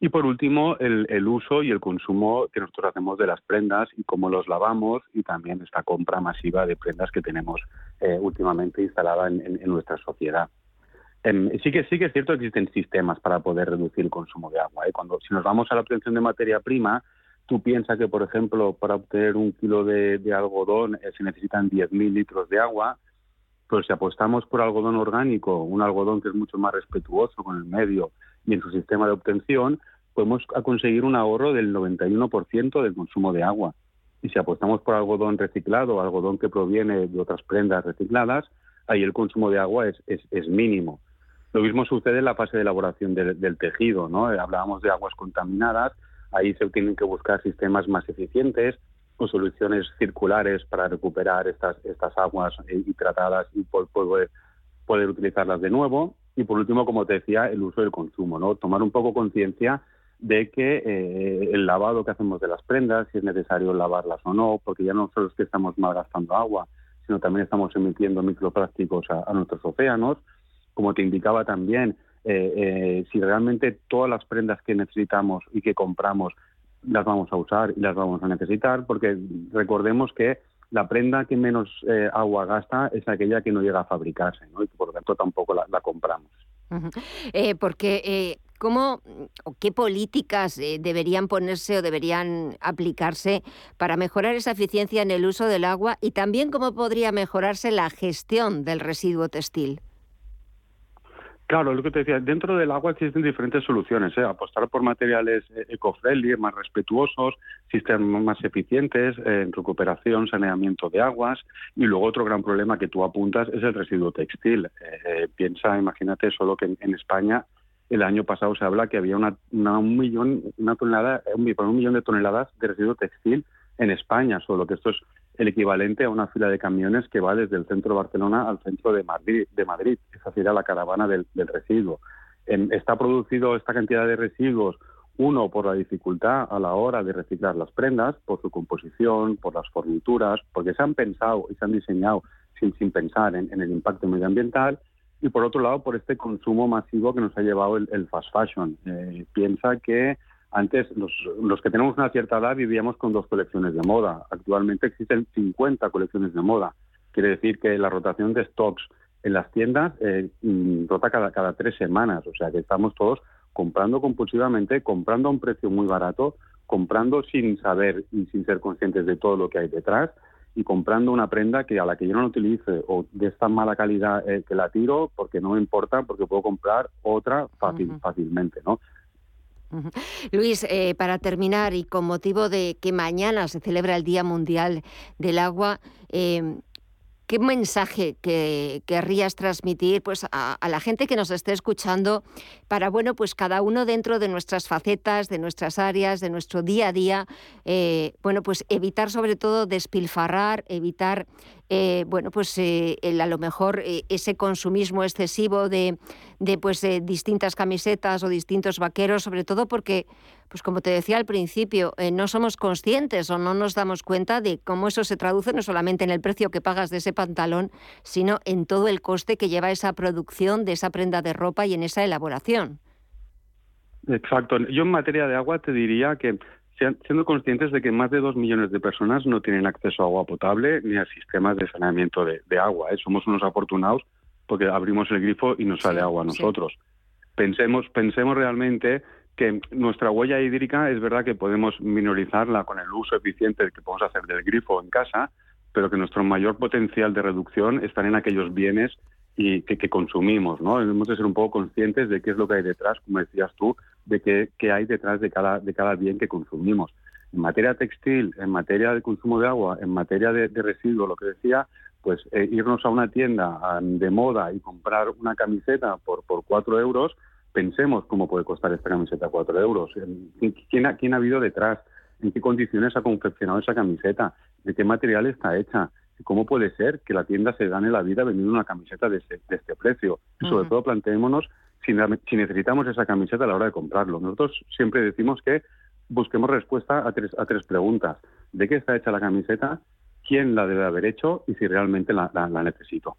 Y por último, el, uso y el consumo que nosotros hacemos de las prendas y cómo los lavamos y también esta compra masiva de prendas que tenemos eh, últimamente instalada en, nuestra sociedad. Em, sí, que, sí que es cierto que existen sistemas para poder reducir el consumo de agua. ¿eh? Cuando, si nos vamos a la obtención de materia prima, tú piensas que, por ejemplo, para obtener un kilo de, algodón eh, se necesitan 10.000 litros de agua, pero si apostamos por algodón orgánico, un algodón que es mucho más respetuoso con el medio y en su sistema de obtención, podemos conseguir un ahorro del 91% del consumo de agua. Y si apostamos por algodón reciclado, algodón que proviene de otras prendas recicladas, ahí el consumo de agua es, es, mínimo. Lo mismo sucede en la fase de elaboración del, tejido, ¿no? Eh, hablábamos de aguas contaminadas, ahí se tienen que buscar sistemas más eficientes o soluciones circulares para recuperar estas, estas aguas eh, y tratadas y poder, poder utilizarlas de nuevo. Y por último, como te decía, el uso del consumo, ¿no? Tomar un poco conciencia de que eh, el lavado que hacemos de las prendas, si es necesario lavarlas o no, porque ya no solo es que estamos malgastando agua, sino también estamos emitiendo microplásticos a, nuestros océanos. Como te indicaba también, eh, eh, si realmente todas las prendas que necesitamos y que compramos las vamos a usar y las vamos a necesitar, porque recordemos que la prenda que menos eh, agua gasta es aquella que no llega a fabricarse, ¿no? y por lo tanto tampoco la, compramos. Porque, ¿cómo o qué políticas deberían ponerse o deberían aplicarse para mejorar esa eficiencia en el uso del agua y también cómo podría mejorarse la gestión del residuo textil? Claro, lo que te decía, dentro del agua existen diferentes soluciones, ¿eh? apostar por materiales eh, eco-friendly, más respetuosos, sistemas más eficientes eh, en recuperación, saneamiento de aguas y luego otro gran problema que tú apuntas es el residuo textil. piensa, imagínate solo que en, España el año pasado se habla que había una, un millón, una tonelada, un millón de toneladas de residuo textil en España, solo que esto es el equivalente a una fila de camiones que va desde el centro de Barcelona al centro de Madrid. De Madrid. Sería la caravana del, residuo. está producido esta cantidad de residuos, uno, por la dificultad a la hora de reciclar las prendas, por su composición, por las fornituras, porque se han pensado y se han diseñado sin, sin pensar en, el impacto medioambiental, y por otro lado, por este consumo masivo que nos ha llevado el, fast fashion. Eh, piensa que antes, los, los, que tenemos una cierta edad vivíamos con dos colecciones de moda. Actualmente existen 50 colecciones de moda. Quiere decir que la rotación de stocks en las tiendas eh, mm, rota cada, cada tres semanas. O sea que estamos todos comprando compulsivamente, comprando a un precio muy barato, comprando sin saber y sin ser conscientes de todo lo que hay detrás y comprando una prenda que a la que yo no utilice o de esta mala calidad eh, que la tiro porque no me importa porque puedo comprar otra fácil, fácilmente, ¿no? Luis, eh, para terminar y con motivo de que mañana se celebra el Día Mundial del Agua, eh, ¿Qué mensaje que querrías transmitir pues, a, la gente que nos esté escuchando para, bueno, pues cada uno dentro de nuestras facetas, de nuestras áreas, de nuestro día a día, eh, bueno, pues evitar sobre todo despilfarrar, evitar, eh, bueno, pues eh, a lo mejor ese consumismo excesivo de, de pues, distintas camisetas o distintos vaqueros, sobre todo porque pues como te decía al principio, eh, no somos conscientes o no nos damos cuenta de cómo eso se traduce no solamente en el precio que pagas de ese pantalón, sino en todo el coste que lleva esa producción de esa prenda de ropa y en esa elaboración. Exacto. Yo en materia de agua te diría que siendo conscientes de que más de dos millones de personas no tienen acceso a agua potable ni a sistemas de saneamiento de, agua. ¿eh? Somos unos afortunados porque abrimos el grifo y nos sale agua a nosotros. Pensemos, pensemos realmente que nuestra huella hídrica es verdad que podemos minorizarla con el uso eficiente que podemos hacer del grifo en casa, pero que nuestro mayor potencial de reducción está en aquellos bienes y que, consumimos, ¿no? Hemos de ser un poco conscientes de qué es lo que hay detrás, como decías tú, de qué, hay detrás de cada, de cada bien que consumimos. En materia textil, en materia de consumo de agua, en materia de, residuos, lo que decía, pues eh, irnos a una tienda de moda y comprar una camiseta por, por cuatro euros, pensemos cómo puede costar esta camiseta 4 euros. ¿Quién ha, ¿Quién ha habido detrás? ¿En qué condiciones ha confeccionado esa camiseta? ¿De qué material está hecha? ¿Cómo puede ser que la tienda se gane la vida vendiendo una camiseta de, este, precio? sobre todo planteémonos si, si, necesitamos esa camiseta a la hora de comprarlo. Nosotros siempre decimos que busquemos respuesta a tres, a tres preguntas. de qué está hecha la camiseta, quién la debe haber hecho y si realmente la, necesito.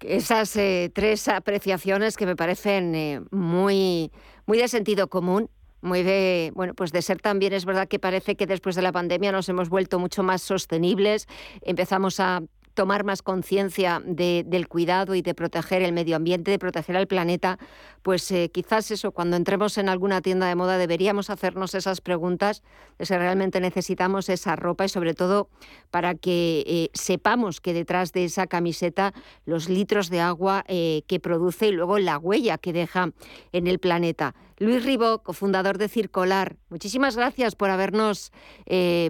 Esas eh, tres apreciaciones que me parecen eh, muy, muy de sentido común muy de, bueno, pues de ser también es verdad que parece que después de la pandemia nos hemos vuelto mucho más sostenibles, empezamos a tomar más conciencia del cuidado y de proteger el medio ambiente, de proteger al planeta, pues eh, quizás eso, cuando entremos en alguna tienda de moda deberíamos hacernos esas preguntas de si realmente necesitamos esa ropa y sobre todo para que eh, sepamos que detrás de esa camiseta los litros de agua eh, que produce y luego la huella que deja en el planeta. Luis Ribó, cofundador de Circolar, muchísimas gracias por habernos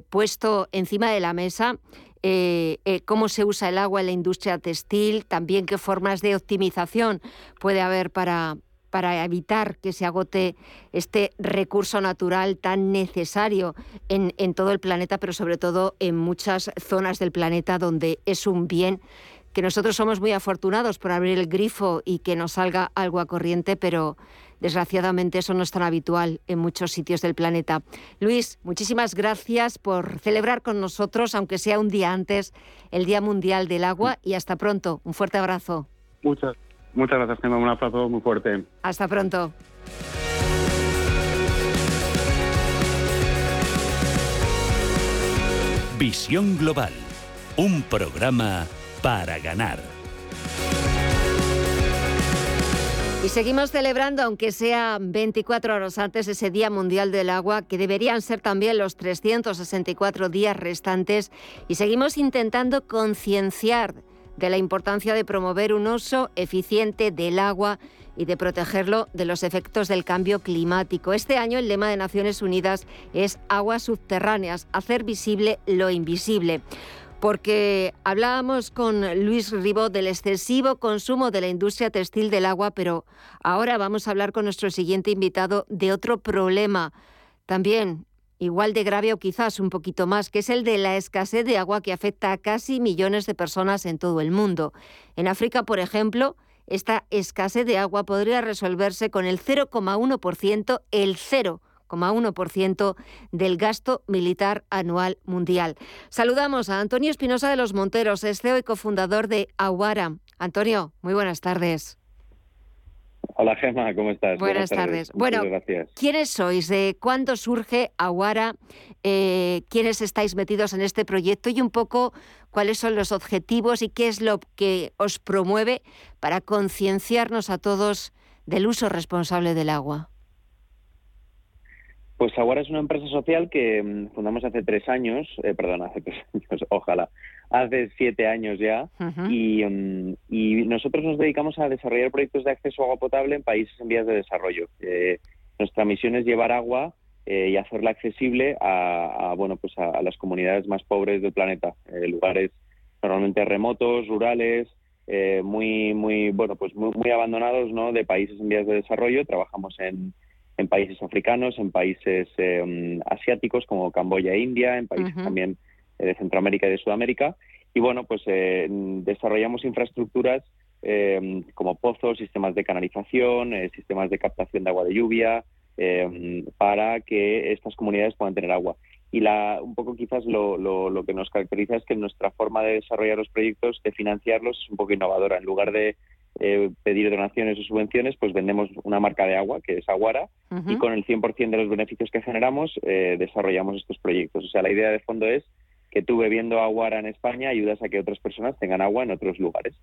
puesto encima de la mesa eh, eh, cómo se usa el agua en la industria textil, también qué formas de optimización puede haber para, para evitar que se agote este recurso natural tan necesario en, en, todo el planeta, pero sobre todo en muchas zonas del planeta donde es un bien que nosotros somos muy afortunados por abrir el grifo y que nos salga agua corriente, pero Desgraciadamente eso no es tan habitual en muchos sitios del planeta. Luis, muchísimas gracias por celebrar con nosotros, aunque sea un día antes, el Día Mundial del Agua y hasta pronto. Un fuerte abrazo. Muchas, muchas gracias, Gemma. Un abrazo muy fuerte. Hasta pronto. Visión Global, un programa para ganar. Y seguimos celebrando, aunque sea 24 horas antes, ese Día Mundial del Agua, que deberían ser también los 364 días restantes, y seguimos intentando concienciar de la importancia de promover un uso eficiente del agua y de protegerlo de los efectos del cambio climático. Este año el lema de Naciones Unidas es aguas subterráneas, hacer visible lo invisible porque hablábamos con Luis Ribó del excesivo consumo de la industria textil del agua, pero ahora vamos a hablar con nuestro siguiente invitado de otro problema, también igual de grave o quizás un poquito más, que es el de la escasez de agua que afecta a casi millones de personas en todo el mundo. En África, por ejemplo, esta escasez de agua podría resolverse con el 0,1%, el 0 1% del gasto militar anual mundial. Saludamos a Antonio Espinosa de los Monteros, es CEO y cofundador de Aguara. Antonio, muy buenas tardes. Hola Gemma, ¿cómo estás? Buenas, tardes. Bueno, ¿quiénes sois? ¿De cuándo surge Aguara? Eh, ¿Quiénes estáis metidos en este proyecto? Y un poco cuáles son los objetivos y qué es lo que os promueve para concienciarnos a todos del uso responsable del agua. Pues Aguara es una empresa social que mm, fundamos hace tres años, eh, perdón, hace tres años, ojalá, hace siete años ya, mm, y, nosotros nos dedicamos a desarrollar proyectos de acceso a agua potable en países en vías de desarrollo. Eh, nuestra misión es llevar agua eh, y hacerla accesible a, bueno, pues a, las comunidades más pobres del planeta, lugares normalmente remotos, rurales, muy, muy, bueno, pues muy, muy abandonados, ¿no? De países en vías de desarrollo. Trabajamos en en países africanos, en países eh, asiáticos como Camboya e India, en países también eh, de Centroamérica y de Sudamérica. Y bueno, pues eh, desarrollamos infraestructuras como pozos, sistemas de canalización, sistemas de captación de agua de lluvia, para que estas comunidades puedan tener agua. Y la, un poco quizás lo, lo, lo, que nos caracteriza es que nuestra forma de desarrollar los proyectos, de financiarlos, es un poco innovadora. En lugar de eh, pedir donaciones o subvenciones, pues vendemos una marca de agua, que es Aguara, y con el 100% de los beneficios que generamos eh, desarrollamos estos proyectos. O sea, la idea de fondo es que tú bebiendo agua en España ayudas a que otras personas tengan agua en otros lugares.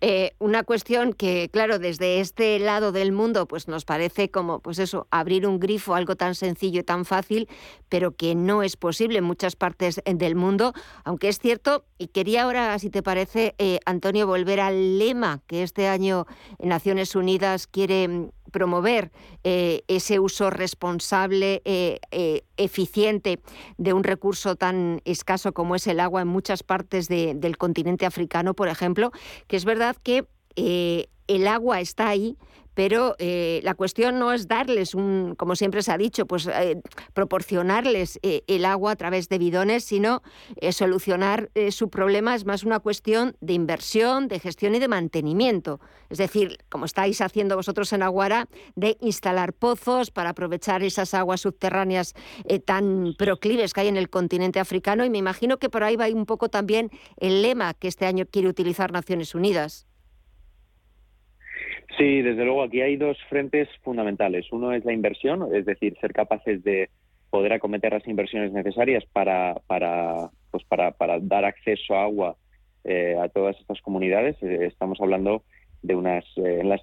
Eh, una cuestión que, claro, desde este lado del mundo, pues nos parece como, pues eso, abrir un grifo, algo tan sencillo y tan fácil, pero que no es posible en muchas partes del mundo, aunque es cierto, y quería ahora, si te parece, eh, Antonio, volver al lema que este año Naciones Unidas quiere mm, promover eh, ese uso responsable, eh, eh, eficiente de un recurso tan escaso como es el agua en muchas partes del continente africano, por ejemplo, que es verdad que el agua está ahí, pero eh, la cuestión no es darles un, como siempre se ha dicho, pues eh, proporcionarles eh, el agua a través de bidones, sino solucionar su problema es más una cuestión de inversión, de gestión y de mantenimiento. Es decir, como estáis haciendo vosotros en Aguara, de instalar pozos para aprovechar esas aguas subterráneas tan proclives que hay en el continente africano y me imagino que por ahí va un poco también el lema que este año quiere utilizar Naciones Unidas. Sí, desde luego aquí hay dos frentes fundamentales. Uno es la inversión, es decir, ser capaces de poder acometer las inversiones necesarias para, para, pues para, para dar acceso a agua eh, a todas estas comunidades. Eh, estamos hablando de unas, eh, en, las,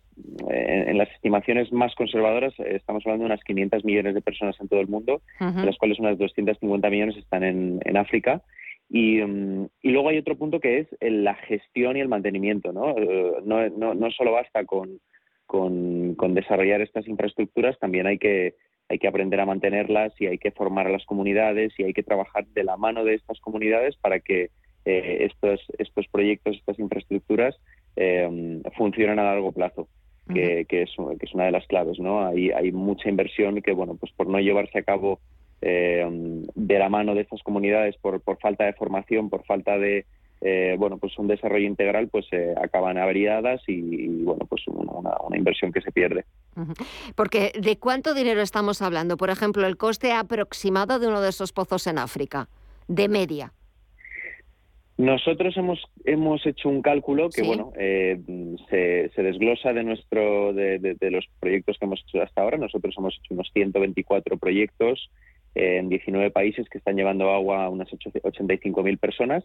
en, las estimaciones más conservadoras, estamos hablando de unas 500 millones de personas en todo el mundo, de las cuales unas 250 millones están en, en África. Y, mm, y, luego hay otro punto que es la gestión y el mantenimiento. ¿no? Eh, no, no, no solo basta con, con, con, desarrollar estas infraestructuras, también hay que, hay que aprender a mantenerlas y hay que formar a las comunidades y hay que trabajar de la mano de estas comunidades para que eh, estos, estos proyectos, estas infraestructuras eh, funcionen a largo plazo. Que, que, es, que es una de las claves, ¿no? Hay, hay mucha inversión que, bueno, pues por no llevarse a cabo eh, de la mano de estas comunidades por, por falta de formación, por falta de eh, bueno pues un desarrollo integral, pues eh, acaban averiadas y, bueno pues una, inversión que se pierde. Porque de cuánto dinero estamos hablando, por ejemplo, el coste aproximado de uno de esos pozos en África, de media. Nosotros hemos hemos hecho un cálculo que bueno eh, se, se, desglosa de nuestro de, de, los proyectos que hemos hecho hasta ahora. Nosotros hemos hecho unos 124 proyectos en 19 países que están llevando agua a unas 85.000 personas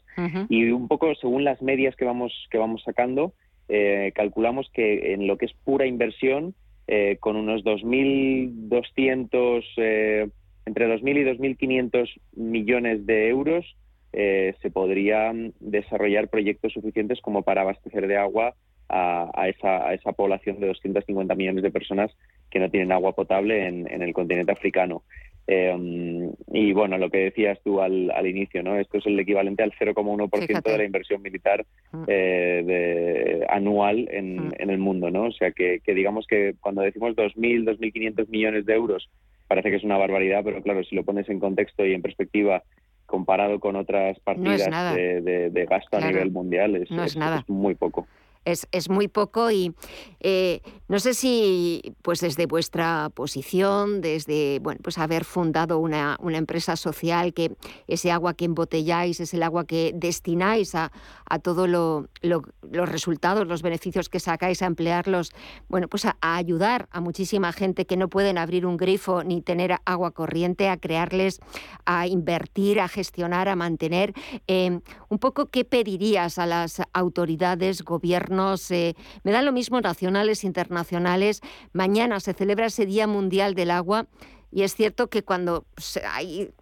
y un poco según las medias que vamos que vamos sacando eh, calculamos que en lo que es pura inversión eh, con unos 2.200 eh, entre 2.000 y 2.500 millones de euros se podrían desarrollar proyectos suficientes como para abastecer de agua a, a, esa, a esa población de 250 millones de personas que no tienen agua potable en, en el continente africano. Eh, y bueno, lo que decías tú al, al, inicio, ¿no? Esto es el equivalente al 0,1% de la inversión militar mm. eh, de, anual en, mm. en, el mundo, ¿no? O sea, que, que digamos que cuando decimos 2.000, 2.500 millones de euros, parece que es una barbaridad, pero claro, si lo pones en contexto y en perspectiva comparado con otras partidas de, de, gasto a nivel mundial, es, es, es muy poco es, muy poco y eh, no sé si pues desde vuestra posición, desde bueno, pues haber fundado una, una, empresa social, que ese agua que embotelláis es el agua que destináis a, a todos lo, los resultados, los beneficios que sacáis, a emplearlos, bueno, pues a, ayudar a muchísima gente que no pueden abrir un grifo ni tener agua corriente, a crearles, a invertir, a gestionar, a mantener. Eh, un poco, ¿qué pedirías a las autoridades, gobiernos, me da lo mismo nacionales, internacionales. Mañana se celebra ese Día Mundial del Agua y es cierto que cuando hay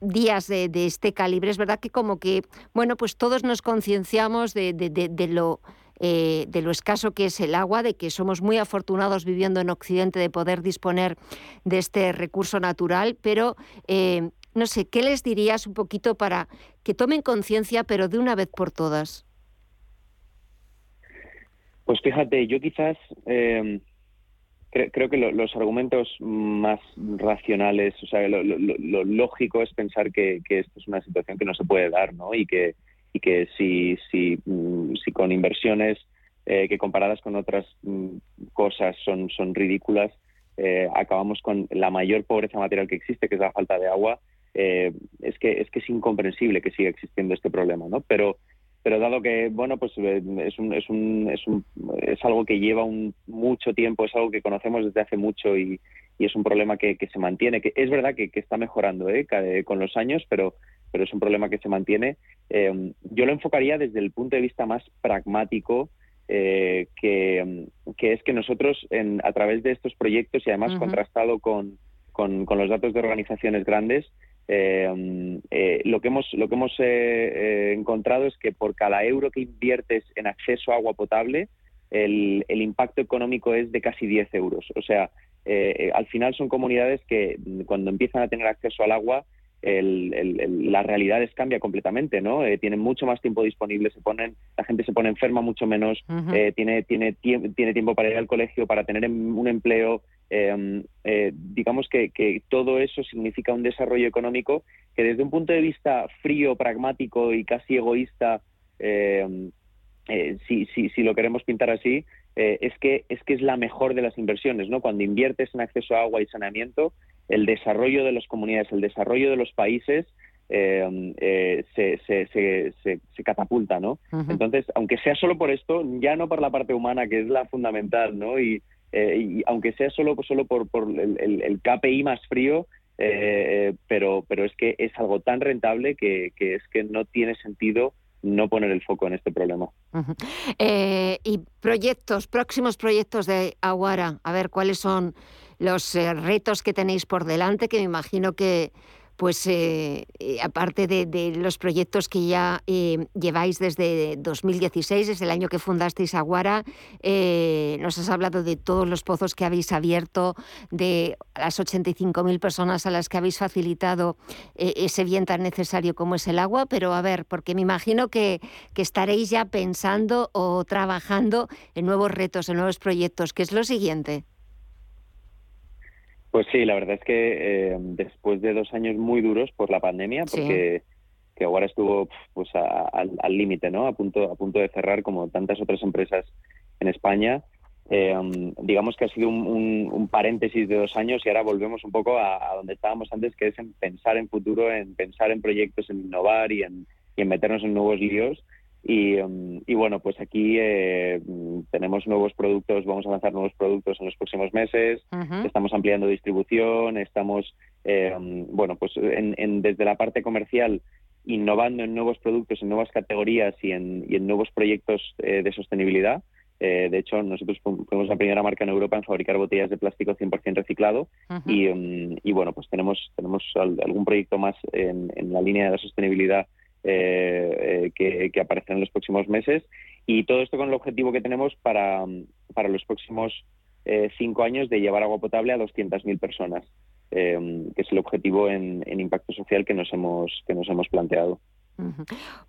días de, este calibre, es verdad que como que, bueno, pues todos nos concienciamos de, lo... Eh, de lo escaso que es el agua, de que somos muy afortunados viviendo en Occidente de poder disponer de este recurso natural, pero eh, no sé, ¿qué les dirías un poquito para que tomen conciencia, pero de una vez por todas? Pues fíjate, yo quizás eh, creo que los argumentos más racionales, o sea, lo, lógico es pensar que, esto es una situación que no se puede dar, ¿no? Y que, mm, si con inversiones eh, que comparadas con otras mm, cosas son, son ridículas, eh, acabamos con la mayor pobreza material que existe, que es la falta de agua, es que es que es incomprensible que siga existiendo este problema, ¿no? Pero pero dado que bueno pues eh, es un, es un, es, un, es algo que lleva un mucho tiempo es algo que conocemos desde hace mucho y, y es un problema que, que, se mantiene que es verdad que, que está mejorando ¿eh? con los años pero pero es un problema que se mantiene eh, yo lo enfocaría desde el punto de vista más pragmático eh, que, que, es que nosotros en, a través de estos proyectos y además contrastado con, con, con los datos de organizaciones grandes eh, eh, lo que hemos, lo que hemos eh, encontrado es que por cada euro que inviertes en acceso a agua potable, el, el impacto económico es de casi 10 euros. O sea, al final son comunidades que mm, cuando empiezan a tener acceso al agua las realidades cambia completamente, ¿no? Eh, tienen mucho más tiempo disponible, se ponen, la gente se pone enferma mucho menos, eh, tiene, tiene, tiene tiempo para ir al colegio, para tener em, un empleo. Em, eh, digamos que, que, todo eso significa un desarrollo económico que desde un punto de vista frío, pragmático y casi egoísta, em, si, si, si lo queremos pintar así, es que es que es la mejor de las inversiones, ¿no? Cuando inviertes en acceso a agua y saneamiento, el desarrollo de las comunidades, el desarrollo de los países eh, eh, se, catapulta, ¿no? Entonces, aunque sea solo por esto, ya no por la parte humana, que es la fundamental, ¿no? Y, eh, aunque sea solo, solo por, el, KPI más frío, pero, pero es que es algo tan rentable que, es que no tiene sentido no poner el foco en este problema. y proyectos, próximos proyectos de Aguara, a ver cuáles son los eh, retos que tenéis por delante, que me imagino que, pues eh, eh, aparte de, los proyectos que ya lleváis desde 2016, desde el año que fundasteis Aguara, nos has hablado de todos los pozos que habéis abierto, de las 85.000 personas a las que habéis facilitado ese bien tan necesario como es el agua, pero a ver, porque me imagino que, que estaréis ya pensando o trabajando en nuevos retos, en nuevos proyectos. ¿Qué es lo siguiente? Pues sí, la verdad es que eh, después de dos años muy duros por la pandemia, porque que ahora estuvo pues al límite, ¿no? A punto, a punto de cerrar como tantas otras empresas en España. Eh, digamos que ha sido un, paréntesis de dos años y ahora volvemos un poco a, donde estábamos antes, que es en pensar en futuro, en pensar en proyectos, en innovar y en, y en meternos en nuevos líos. Um, y, bueno, pues aquí eh, tenemos nuevos productos, vamos a lanzar nuevos productos en los próximos meses, estamos ampliando distribución, estamos, eh, bueno, pues en, desde la parte comercial innovando en nuevos productos, en nuevas categorías y en, y en nuevos proyectos eh, de sostenibilidad. de hecho, nosotros fuimos la primera marca en Europa en fabricar botellas de plástico 100% reciclado. Y, um, y, bueno, pues tenemos, tenemos algún proyecto más en, en la línea de la sostenibilidad eh, que, que, aparecerán en los próximos meses. Y todo esto con el objetivo que tenemos para, para los próximos eh, cinco años de llevar agua potable a 200.000 personas, eh, que es el objetivo en, impacto social que nos hemos, que nos hemos planteado.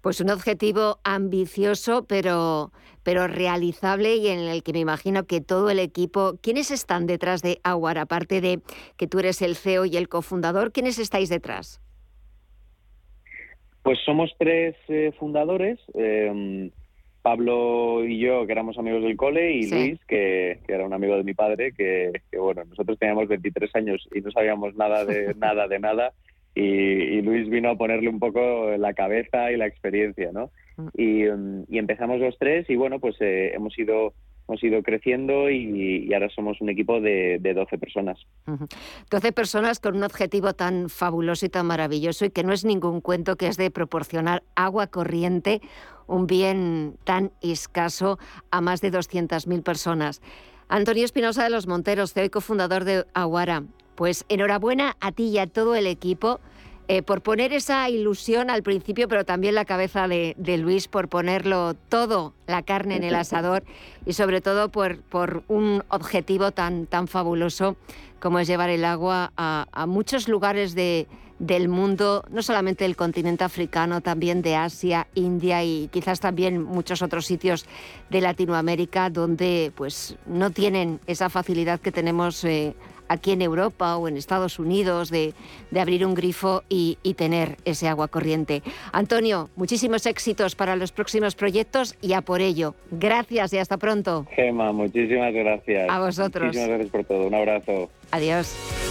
Pues un objetivo ambicioso, pero, pero realizable y en el que me imagino que todo el equipo, ¿quiénes están detrás de Aguar? Aparte de que tú eres el CEO y el cofundador, ¿quiénes estáis detrás? Pues somos tres eh, fundadores, em, Pablo y yo, que éramos amigos del cole, y Luis, que, era un amigo de mi padre, que, bueno, nosotros teníamos 23 años y no sabíamos nada de nada de nada, y, Luis vino a ponerle un poco la cabeza y la experiencia, ¿no? Mm. Y, em, y empezamos los tres y bueno, pues eh, hemos ido hemos ido creciendo y, ahora somos un equipo de, de, 12 personas. 12 personas con un objetivo tan fabuloso y tan maravilloso y que no es ningún cuento, que es de proporcionar agua corriente, un bien tan escaso a más de 200.000 personas. Antonio Espinosa de los Monteros, CEO y cofundador de Aguara. Pues enhorabuena a ti y a todo el equipo eh, por poner esa ilusión al principio, pero también la cabeza de, Luis por ponerlo todo, la carne en el asador y sobre todo por, por un objetivo tan, tan fabuloso como es llevar el agua a, muchos lugares de, del mundo, no solamente del continente africano, también de Asia, India y quizás también muchos otros sitios de Latinoamérica donde pues no tienen esa facilidad que tenemos eh, aquí en Europa o en Estados Unidos de, abrir un grifo y, tener ese agua corriente. Antonio, muchísimos éxitos para los próximos proyectos y a por ello. Gracias y hasta pronto. Gema, muchísimas gracias. A vosotros. Muchísimas gracias por todo. Un abrazo. Adiós.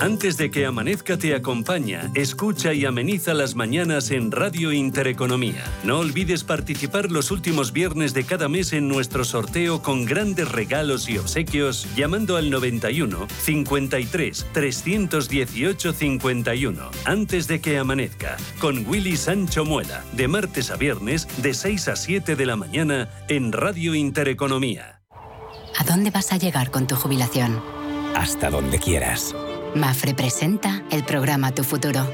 Antes de que amanezca te acompaña, escucha y ameniza las mañanas en Radio Intereconomía. No olvides participar los últimos viernes de cada mes en nuestro sorteo con grandes regalos y obsequios llamando al 91 53 318 51 antes de que amanezca con Willy Sancho Muela de martes a viernes de 6 a 7 de la mañana en Radio Intereconomía. ¿A dónde vas a llegar con tu jubilación? Hasta donde quieras. Mafre presenta el programa Tu Futuro,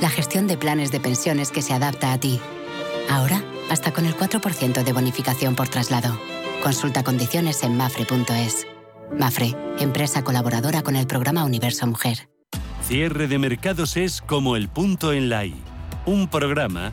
la gestión de planes de pensiones que se adapta a ti. Ahora, hasta con el 4% de bonificación por traslado. Consulta condiciones en mafre.es. Mafre, empresa colaboradora con el programa Universo Mujer. Cierre de mercados es como el punto en la I. Un programa